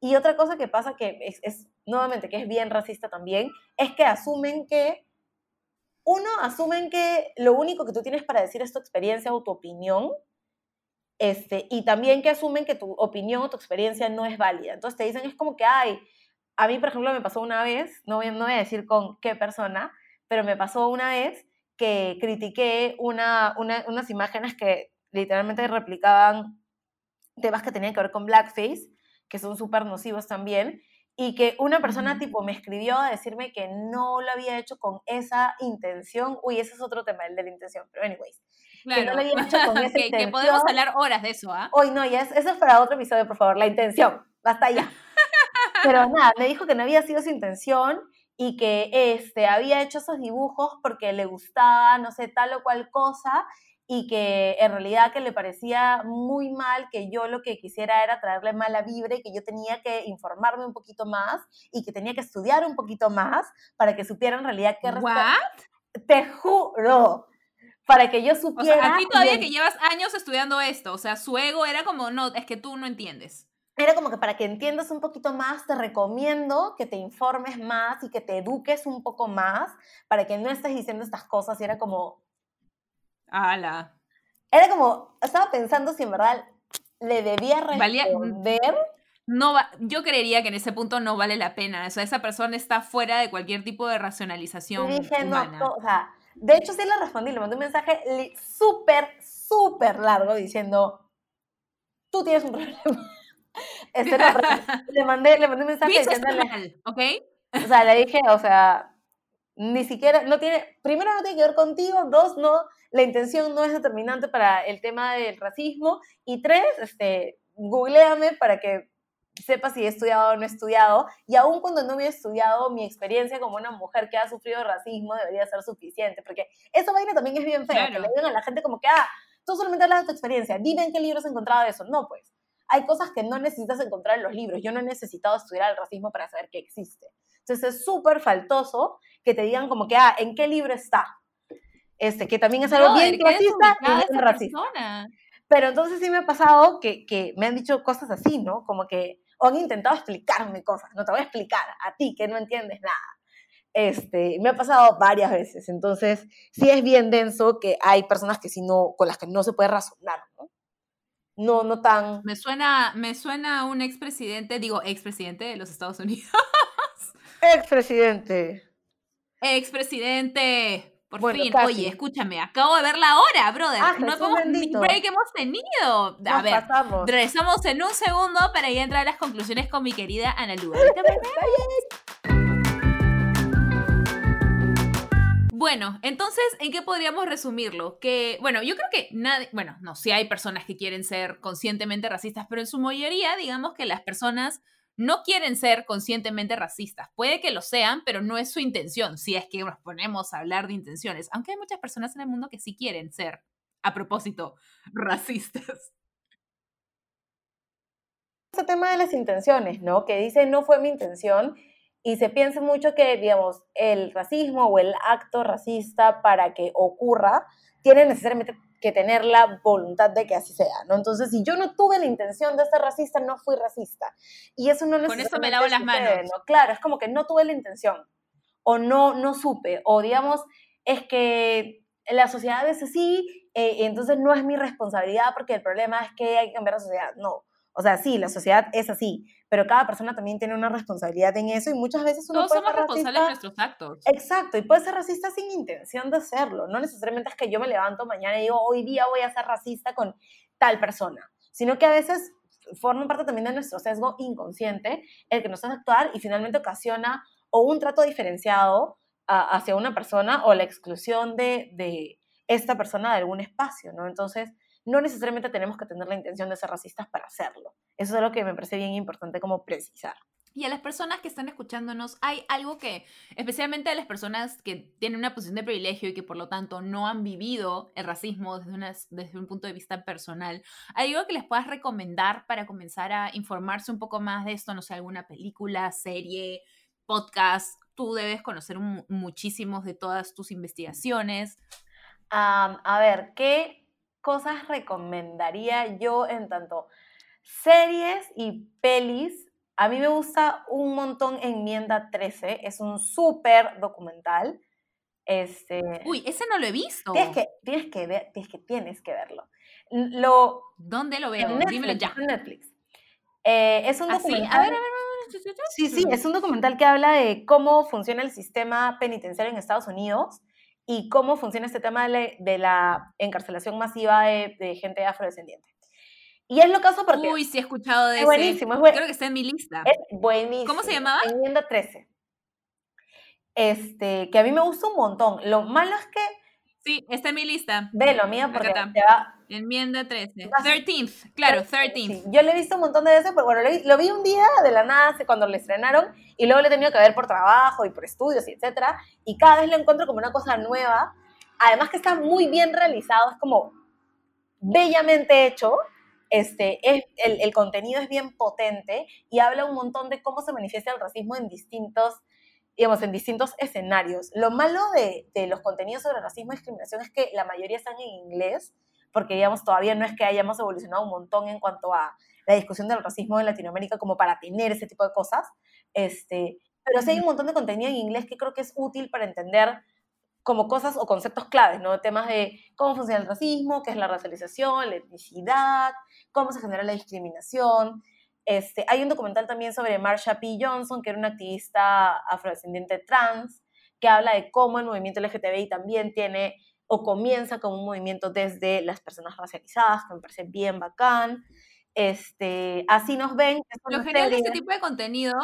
Y otra cosa que pasa que es, es, nuevamente, que es bien racista también, es que asumen que, uno, asumen que lo único que tú tienes para decir es tu experiencia o tu opinión, este, y también que asumen que tu opinión o tu experiencia no es válida. Entonces te dicen, es como que, ay, a mí, por ejemplo, me pasó una vez, no voy, no voy a decir con qué persona, pero me pasó una vez que critiqué una, unas imágenes que literalmente replicaban temas que tenían que ver con blackface, que son súper nocivos también, y que una persona tipo me escribió a decirme que no lo había hecho con esa intención. Uy, ese es otro tema, el de la intención, pero anyways. Claro. Que no lo había hecho con esa intención. Que podemos hablar horas de eso, ¿ah? Hoy no, ya es, eso es para otro episodio, por favor, la intención. Basta ya. Pero nada, me dijo que no había sido su intención y que este, había hecho esos dibujos porque le gustaba, no sé, tal o cual cosa y que en realidad que le parecía muy mal, que yo lo que quisiera era traerle mala vibra y que yo tenía que informarme un poquito más y que tenía que estudiar un poquito más para que supiera en realidad qué ¿What? Te juro, para que yo supiera... O sea, a ti todavía que llevas años estudiando esto, o sea, su ego era como, no, es que tú no entiendes era como que para que entiendas un poquito más, te recomiendo que te informes más y que te eduques un poco más para que no estés diciendo estas cosas. Y era como... ¡Hala! Era como, estaba pensando si en verdad le debía responder. no va, yo creería que en ese punto no vale la pena. O sea, esa persona está fuera de cualquier tipo de racionalización. Y dije, no, o sea, de hecho sí le respondí, le mandé un mensaje súper, súper largo diciendo, tú tienes un problema este, le, mandé, le mandé un mensaje diciéndole, ¿ok? O sea, le dije, o sea, ni siquiera, no tiene, primero no tiene que ver contigo, dos, no, la intención no es determinante para el tema del racismo, y tres, este, googleame para que sepa si he estudiado o no he estudiado, y aún cuando no había estudiado, mi experiencia como una mujer que ha sufrido racismo debería ser suficiente, porque esa vaina también es bien fea, que le digan a la gente como que, ah, tú solamente hablas de tu experiencia, dime en qué libros has encontrado eso. No, pues, hay cosas que no necesitas encontrar en los libros. Yo no he necesitado estudiar el racismo para saber que existe. Entonces es súper faltoso que te digan como que, ah, ¿en qué libro está? Este, que también es algo bien racista y bien racista. Pero entonces sí me ha pasado que, que me han dicho cosas así, ¿no? Como que, o han intentado explicarme cosas, no te voy a explicar a ti que no entiendes nada. Este, me ha pasado varias veces, entonces sí es bien denso que hay personas que sí no, con las que no se puede razonar, ¿no? no, no tan... Me suena, me suena un expresidente, digo, expresidente de los Estados Unidos. Expresidente. Expresidente. Por fin, oye, escúchame, acabo de ver la hora, brother. Ah, no podemos ni break hemos tenido. A ver, regresamos en un segundo para ya entrar a las conclusiones con mi querida Ana Lua. Bueno, entonces, ¿en qué podríamos resumirlo? Que, bueno, yo creo que nadie, bueno, no, sí hay personas que quieren ser conscientemente racistas, pero en su mayoría, digamos que las personas no quieren ser conscientemente racistas. Puede que lo sean, pero no es su intención, si es que nos ponemos a hablar de intenciones, aunque hay muchas personas en el mundo que sí quieren ser, a propósito, racistas. Ese tema de las intenciones, ¿no? Que dice no fue mi intención y se piensa mucho que, digamos, el racismo o el acto racista para que ocurra tiene necesariamente que tener la voluntad de que así sea, ¿no? Entonces, si yo no tuve la intención de ser racista, no fui racista. Y eso no necesariamente Con eso me lavo las manos. ¿no? Claro, es como que no tuve la intención. o no, no supe, o digamos, es que la sociedad es así, eh, entonces no es mi responsabilidad porque el problema es que hay que cambiar la sociedad. No, o sea, sí, la sociedad es así, pero cada persona también tiene una responsabilidad en eso y muchas veces uno Todos puede somos ser responsables de nuestros actos. Exacto, y puede ser racista sin intención de hacerlo. No necesariamente es que yo me levanto mañana y digo, hoy día voy a ser racista con tal persona, sino que a veces forma parte también de nuestro sesgo inconsciente el que nos hace actuar y finalmente ocasiona o un trato diferenciado a- hacia una persona o la exclusión de, de esta persona de algún espacio, ¿no? Entonces, no necesariamente tenemos que tener la intención de ser racistas para hacerlo. Eso es algo que me parece bien importante como precisar. Y a las personas que están escuchándonos, hay algo que, especialmente a las personas que tienen una posición de privilegio y que por lo tanto no han vivido el racismo desde, una- desde un punto de vista personal, ¿hay algo que les puedas recomendar para comenzar a informarse un poco más de esto? No sé, alguna película, serie, podcast. Tú debes conocer mu- muchísimos de todas tus investigaciones. A ver, ¿qué cosas recomendaría yo en tanto series y pelis? A mí me gusta un montón Enmienda 13, es un súper documental. Este, Uy, ese no lo he visto. tienes, que, tienes, que ver, tienes, que, tienes que verlo. Lo, ¿Dónde lo veo? Netflix, Dímelo ya. Netflix. Eh, es un ¿Ah, sí? documental. A ver, a ver, a ver. Sí, sí, es un documental que habla de cómo funciona el sistema penitenciario en Estados Unidos y cómo funciona este tema de la, de la encarcelación masiva de, de gente afrodescendiente. Y es lo caso porque Uy, sí he escuchado de es ese. buenísimo, es, buen- Creo que está en mi lista. es buenísimo. ¿Cómo se llamaba? Enmienda 13. Este, que a mí me gusta un montón. Lo malo es que, Sí, está en mi lista. velo, amiga, Acá porque te va, Enmienda 13. Vas- 13th, claro, Sí, 13th. yo lo he visto un montón de veces, pero bueno, lo vi, lo vi un día de la nada cuando lo estrenaron y luego lo he tenido que ver por trabajo y por estudios y etcétera, y cada vez lo encuentro como una cosa nueva, además que está muy bien realizado, es como bellamente hecho, este, es, el, el contenido es bien potente y habla un montón de cómo se manifiesta el racismo en distintos digamos, en distintos escenarios. Lo malo de, de los contenidos sobre racismo y discriminación es que la mayoría están en inglés, porque, digamos, todavía no es que hayamos evolucionado un montón en cuanto a la discusión del racismo en Latinoamérica como para tener ese tipo de cosas. Este, pero sí hay un montón de contenido en inglés que creo que es útil para entender como cosas o conceptos claves, ¿no? Temas de cómo funciona el racismo, qué es la racialización, la etnicidad, cómo se genera la discriminación. Este, hay un documental también sobre Marsha P. Johnson, que era una activista afrodescendiente trans, que habla de cómo el movimiento LGTBI también tiene o comienza como un movimiento desde las personas racializadas, que me parece bien bacán. Este, así nos ven. es Lo genial de este tipo de contenido.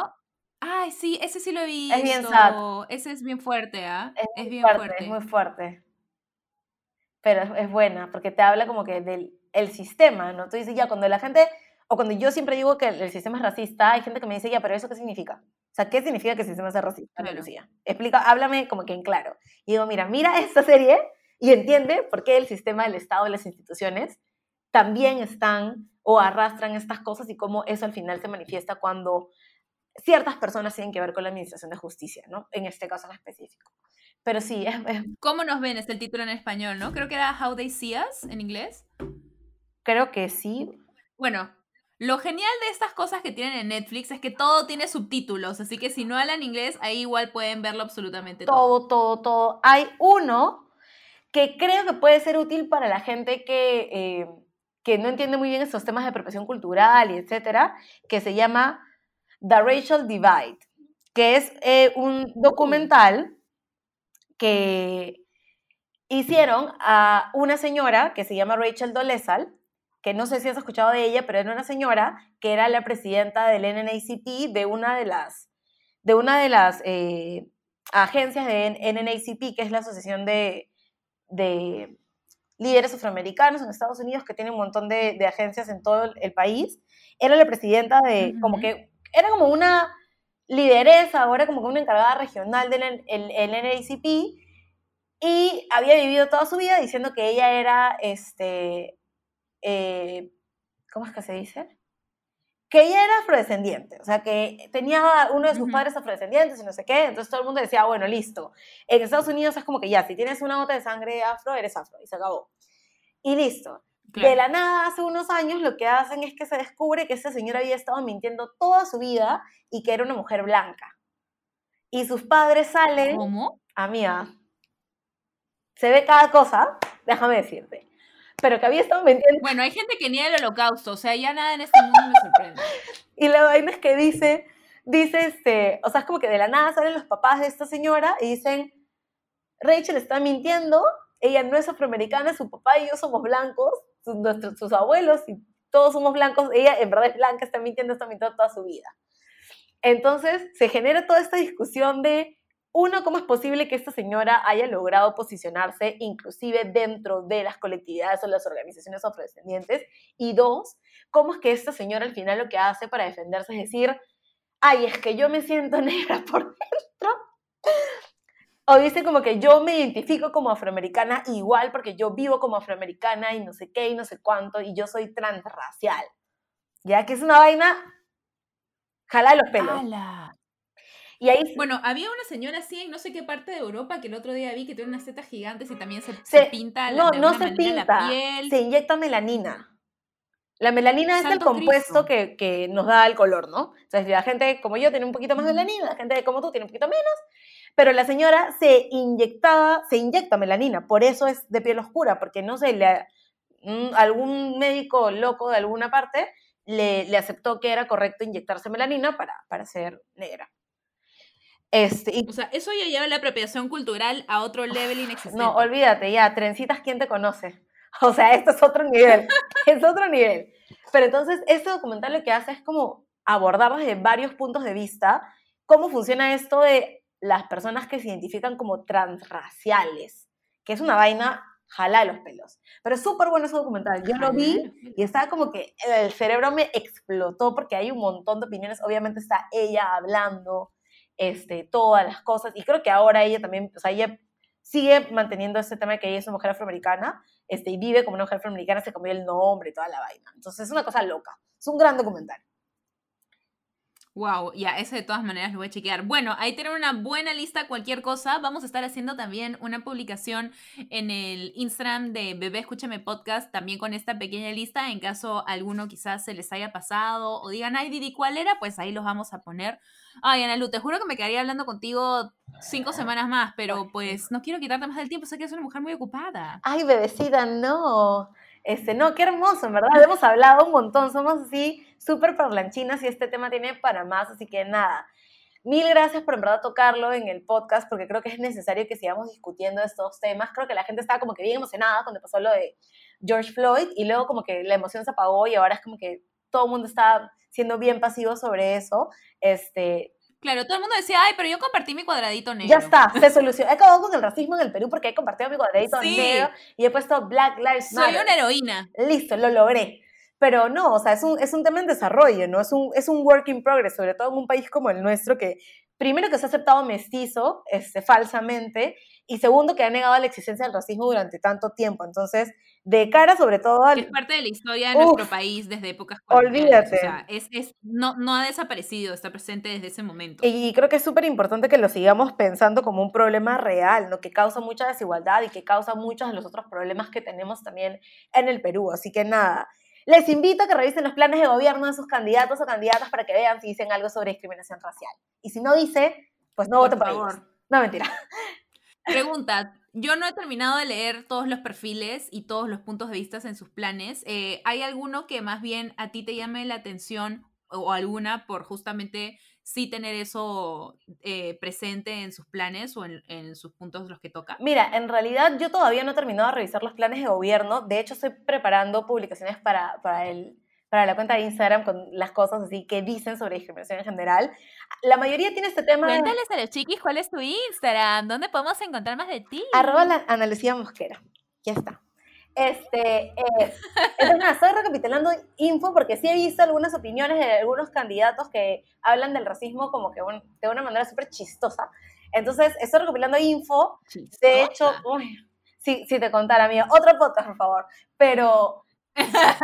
Ay, sí, ese sí lo he visto. Es bien sad. Ese es bien fuerte, ¿ah? Es, Es muy bien fuerte, fuerte. es muy fuerte. Pero es, es buena, porque te habla como que del el sistema, ¿no? Tú dices, ya, cuando la gente, o cuando yo siempre digo que el, el sistema es racista, hay gente que me dice, ya, pero ¿eso qué significa? O sea, ¿qué significa que el sistema sea racista, Claro. Lucía? Explica, háblame como que en claro. Y digo, mira, mira esta serie y entiende por qué el sistema del Estado y las instituciones también están o arrastran estas cosas y cómo eso al final se manifiesta cuando ciertas personas tienen que ver con la administración de justicia, ¿no? En este caso en específico. Pero sí, es, es- ¿Cómo nos ven? Es el título en español, ¿no? Creo que era How They See Us en inglés. creo que sí. Bueno, lo genial de estas cosas que tienen en Netflix es que todo tiene subtítulos, así que si no hablan inglés, ahí igual pueden verlo absolutamente todo. Todo, todo, todo. Hay uno que creo que puede ser útil para la gente que, eh, que no entiende muy bien estos temas de apropiación cultural y etcétera, que se llama The Racial Divide, que es eh, un documental que hicieron a una señora que se llama Rachel Dolezal, que no sé si has escuchado de ella, pero era una señora que era la presidenta del NNACP de una de las, de una de las eh, agencias de NNACP, que es la Asociación de, de Líderes Afroamericanos en Estados Unidos, que tiene un montón de, de agencias en todo el, país. Era la presidenta de, como que, era como una lideresa, ahora como que una encargada regional del el, el NAACP, y había vivido toda su vida diciendo que ella era, este, eh, ¿cómo es que se dice? Que ella era afrodescendiente, o sea, que tenía uno de sus padres afrodescendientes y no sé qué, entonces todo el mundo decía, "Ah, bueno, listo. En Estados Unidos es como que ya, si tienes una gota de sangre afro, eres afro, y se acabó. Y listo. De Claro. la nada, hace unos años, lo que hacen es que se descubre que esta señora había estado mintiendo toda su vida y que era una mujer blanca. y sus padres salen... ¿Cómo? Amiga, se ve cada cosa, déjame decirte. Pero que había estado mintiendo. Bueno, hay gente que niega el holocausto, o sea, ya nada en este mundo me sorprende. Y la vaina es que dice, dice, este, o sea, es como que de la nada salen los papás de esta señora y dicen, Rachel está mintiendo, ella no es afroamericana, su papá y yo somos blancos, sus, nuestros, sus abuelos y todos somos blancos, ella en verdad es blanca, está mintiendo, está mintiendo toda su vida. Entonces se genera toda esta discusión de, uno, ¿cómo es posible que esta señora haya logrado posicionarse inclusive dentro de las colectividades o las organizaciones afrodescendientes? Y dos, ¿cómo es que esta señora al final lo que hace para defenderse es decir, ay, es que yo me siento negra por dentro? O dice como que yo me identifico como afroamericana igual porque yo vivo como afroamericana y no sé qué y no sé cuánto y yo soy transracial. Ya que es una vaina, jala los pelos. Y ahí Bueno, había una señora así en no sé qué parte de Europa que el otro día vi que tiene unas tetas gigantes y también se, se se, pinta la- no, de no se pinta, la piel. se inyecta melanina. La melanina es el compuesto que, que nos da el color, ¿no? O sea, la gente como yo tiene un poquito más de melanina, la gente como tú tiene un poquito menos, pero la señora se inyectaba, se inyecta melanina, por eso es de piel oscura, porque no sé, le, mm, algún médico loco de alguna parte le, le aceptó que era correcto inyectarse melanina para, para ser negra. Este, y O sea, eso ya lleva la apropiación cultural a otro level inexistente. No, olvídate, ya, trencitas, ¿quién te conoce? O sea, esto es otro nivel, es otro nivel. Pero entonces, este documental lo que hace es como abordar desde varios puntos de vista cómo funciona esto de las personas que se identifican como transraciales, que es una vaina jala los pelos. Pero es súper bueno ese documental. Yo lo vi y estaba como que el cerebro me explotó porque hay un montón de opiniones. Obviamente está ella hablando este, todas las cosas y creo que ahora ella también, o sea, ella sigue manteniendo ese tema de que ella es una mujer afroamericana este, y vive como una mujer afroamericana, se cambió el nombre y toda la vaina. Entonces es una cosa loca. Es un gran documental. Wow, ya, ese de todas maneras lo voy a chequear. Bueno, ahí tienen una buena lista, cualquier cosa. Vamos a estar haciendo también una publicación en el Instagram de Bebé Escúchame Podcast, también con esta pequeña lista, en caso alguno quizás se les haya pasado o digan, ay Didi, ¿cuál era? Pues ahí los vamos a poner. Ay, Ana Lu, te juro que me quedaría hablando contigo cinco semanas más, pero pues no quiero quitarte más del tiempo, sé que eres una mujer muy ocupada. Ay, bebecita, no. Este, no, qué hermoso, en verdad. Hemos hablado un montón, somos así súper parlanchinas y este tema tiene para más, así que nada. Mil gracias por en verdad tocarlo en el podcast, porque creo que es necesario que sigamos discutiendo estos temas. Creo que la gente estaba como que bien emocionada cuando pasó lo de George Floyd y luego como que la emoción se apagó y ahora es como que todo el mundo está siendo bien pasivo sobre eso. Este, Claro, todo el mundo decía, ay, pero yo compartí mi cuadradito negro. ya está, se solucionó. He acabado con el racismo en el Perú porque he compartido mi cuadradito Sí. negro y he puesto Black Lives Soy Matter. una heroína. listo, lo logré. Pero no, o sea, es un, es un tema en desarrollo, ¿no? Es un, es un work in progress, sobre todo en un país como el nuestro, que primero que se ha aceptado mestizo este, falsamente, y segundo que ha negado la existencia del racismo durante tanto tiempo. Entonces, de cara sobre todo que es al... parte de la historia de Uf, nuestro país desde épocas olvídate. O sea, es, es, no, no ha desaparecido, está presente desde ese momento. Y creo que es súper importante que lo sigamos pensando como un problema real, ¿no? Que causa mucha desigualdad y que causa muchos de los otros problemas que tenemos también en el Perú. Así que nada, les invito a que revisen los planes de gobierno de sus candidatos o candidatas para que vean si dicen algo sobre discriminación racial. Y si no dice, pues no Por voten por favor. ellos. No, mentira. Pregunta, yo no he terminado de leer todos los perfiles y todos los puntos de vista en sus planes. Eh, ¿Hay alguno que más bien a ti te llame la atención o alguna por justamente sí tener eso eh, presente en sus planes o en, en sus puntos los que toca? Mira, en realidad yo todavía no he terminado de revisar los planes de gobierno. De hecho, estoy preparando publicaciones para, para, el, para la cuenta de Instagram con las cosas así que dicen sobre discriminación en general. La mayoría tiene este tema. Cuéntales a los chiquis cuál es tu Instagram, dónde podemos encontrar más de ti. Arroba la Ana Lucía Mosquera. Ya está. Este, eh, entonces nada, estoy recapitulando info porque sí he visto algunas opiniones de algunos candidatos que hablan del racismo como que un- de una manera súper chistosa. Entonces, estoy recopilando info. De hecho, uy, si, si te contara, amiga, otro podcast, por favor. Pero,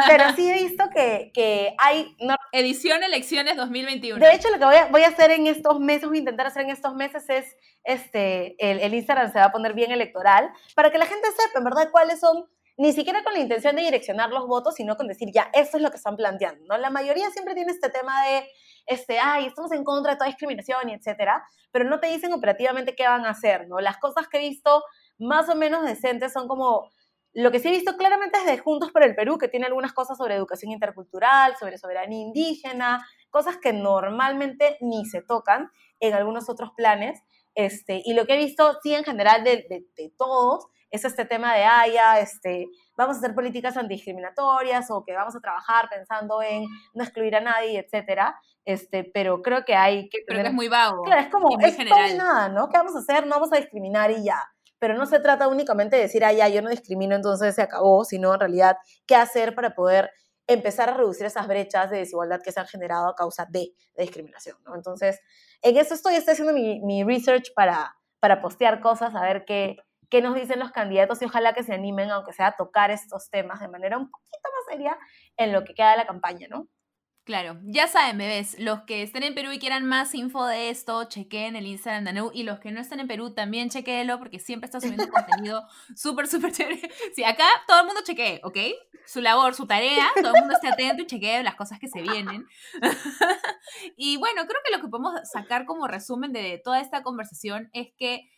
pero sí he visto que, que hay, no Edición Elecciones 2021. de hecho, lo que voy a, voy a hacer en estos meses, voy a intentar hacer en estos meses es, este, el, el Instagram se va a poner bien electoral, para que la gente sepa, en verdad, cuáles son ni siquiera con la intención de direccionar los votos, sino con decir, ya, esto es lo que están planteando, ¿no? La mayoría siempre tiene este tema de, este, ay, estamos en contra de toda discriminación y etcétera, pero no te dicen operativamente qué van a hacer, ¿no? Las cosas que he visto más o menos decentes son como, lo que sí he visto claramente es de Juntos por el Perú, que tiene algunas cosas sobre educación intercultural, sobre soberanía indígena, cosas que normalmente ni se tocan en algunos otros planes, este, y lo que he visto, sí, en general de, de, de todos, es este tema de, ah, ya, este, vamos a hacer políticas antidiscriminatorias o que vamos a trabajar pensando en no excluir a nadie, etcétera. Este, pero creo que hay que Pero que es muy vago. Claro, es como, es general. nada, ¿no? ¿Qué vamos a hacer? No vamos a discriminar y ya. Pero no se trata únicamente de decir, ah, ya, yo no discrimino, entonces se acabó, sino en realidad, ¿qué hacer para poder empezar a reducir esas brechas de desigualdad que se han generado a causa de la discriminación, ¿no? Entonces, en eso estoy, estoy haciendo mi, mi research para, para postear cosas, a ver qué, qué nos dicen los candidatos y ojalá que se animen, aunque sea a tocar estos temas de manera un poquito más seria en lo que queda de la campaña, ¿no? Claro, ya saben, bebés, los que estén en Perú y quieran más info de esto, chequen el Instagram de Anu y los que no estén en Perú también chequéenlo porque siempre está subiendo contenido súper, súper chévere. Sí, acá todo el mundo chequee, ¿ok? Su labor, su tarea, todo el mundo esté atento y chequee las cosas que se vienen. y bueno, creo que lo que podemos sacar como resumen de toda esta conversación es que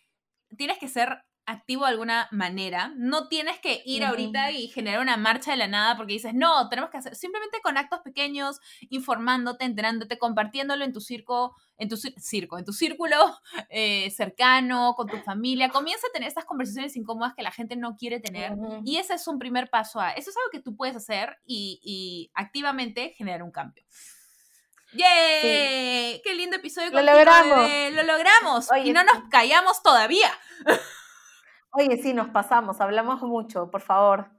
tienes que ser activo de alguna manera. No tienes que ir ahorita y generar una marcha de la nada porque dices, no, tenemos que hacer simplemente con actos pequeños, informándote, enterándote, compartiéndolo en tu circo, en tu cir- circo, en tu círculo eh, cercano, con tu familia. Comienza a tener estas conversaciones incómodas que la gente no quiere tener. Y ese es un primer paso a, eso es algo que tú puedes hacer y, y activamente generar un cambio. ¡Yay! ¡Qué lindo episodio! Lo contigo, logramos. bebé! ¡Lo logramos! Oye, y no nos callamos todavía. Oye, sí, nos pasamos, hablamos mucho, por favor.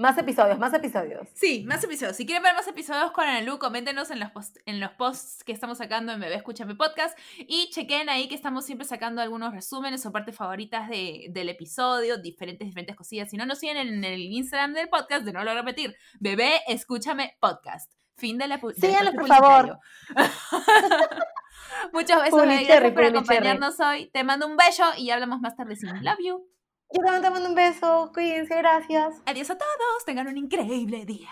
Más episodios, más episodios. Sí, más episodios. Si quieren ver más episodios con Analu, coméntenos en los, post- en los posts que estamos sacando en Bebé Escúchame Podcast. Y chequen ahí que estamos siempre sacando algunos resúmenes o partes favoritas de- del episodio, diferentes, diferentes cosillas. Si no nos siguen en el Instagram del podcast, de no lo repetir, Bebé Escúchame Podcast. Fin de la Síganos, por favor. Muchos besos, Gracias por acompañarnos hoy. Te mando un beso y hablamos más tarde. Love you. Yo también te mando un beso, cuídense, gracias. Adiós a todos. Tengan un increíble día.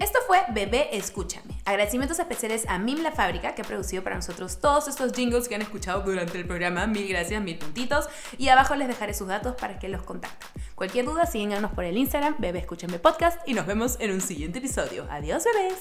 Esto fue Bebé Escúchame. Agradecimientos especiales a Mim La Fábrica que ha producido para nosotros todos estos jingles que han escuchado durante el programa. Mil gracias, mil puntitos. Y abajo les dejaré sus datos para que los contacten. Cualquier duda, síguenos por el Instagram, Bebé Escúchame Podcast. Y nos vemos en un siguiente episodio. Adiós, bebés.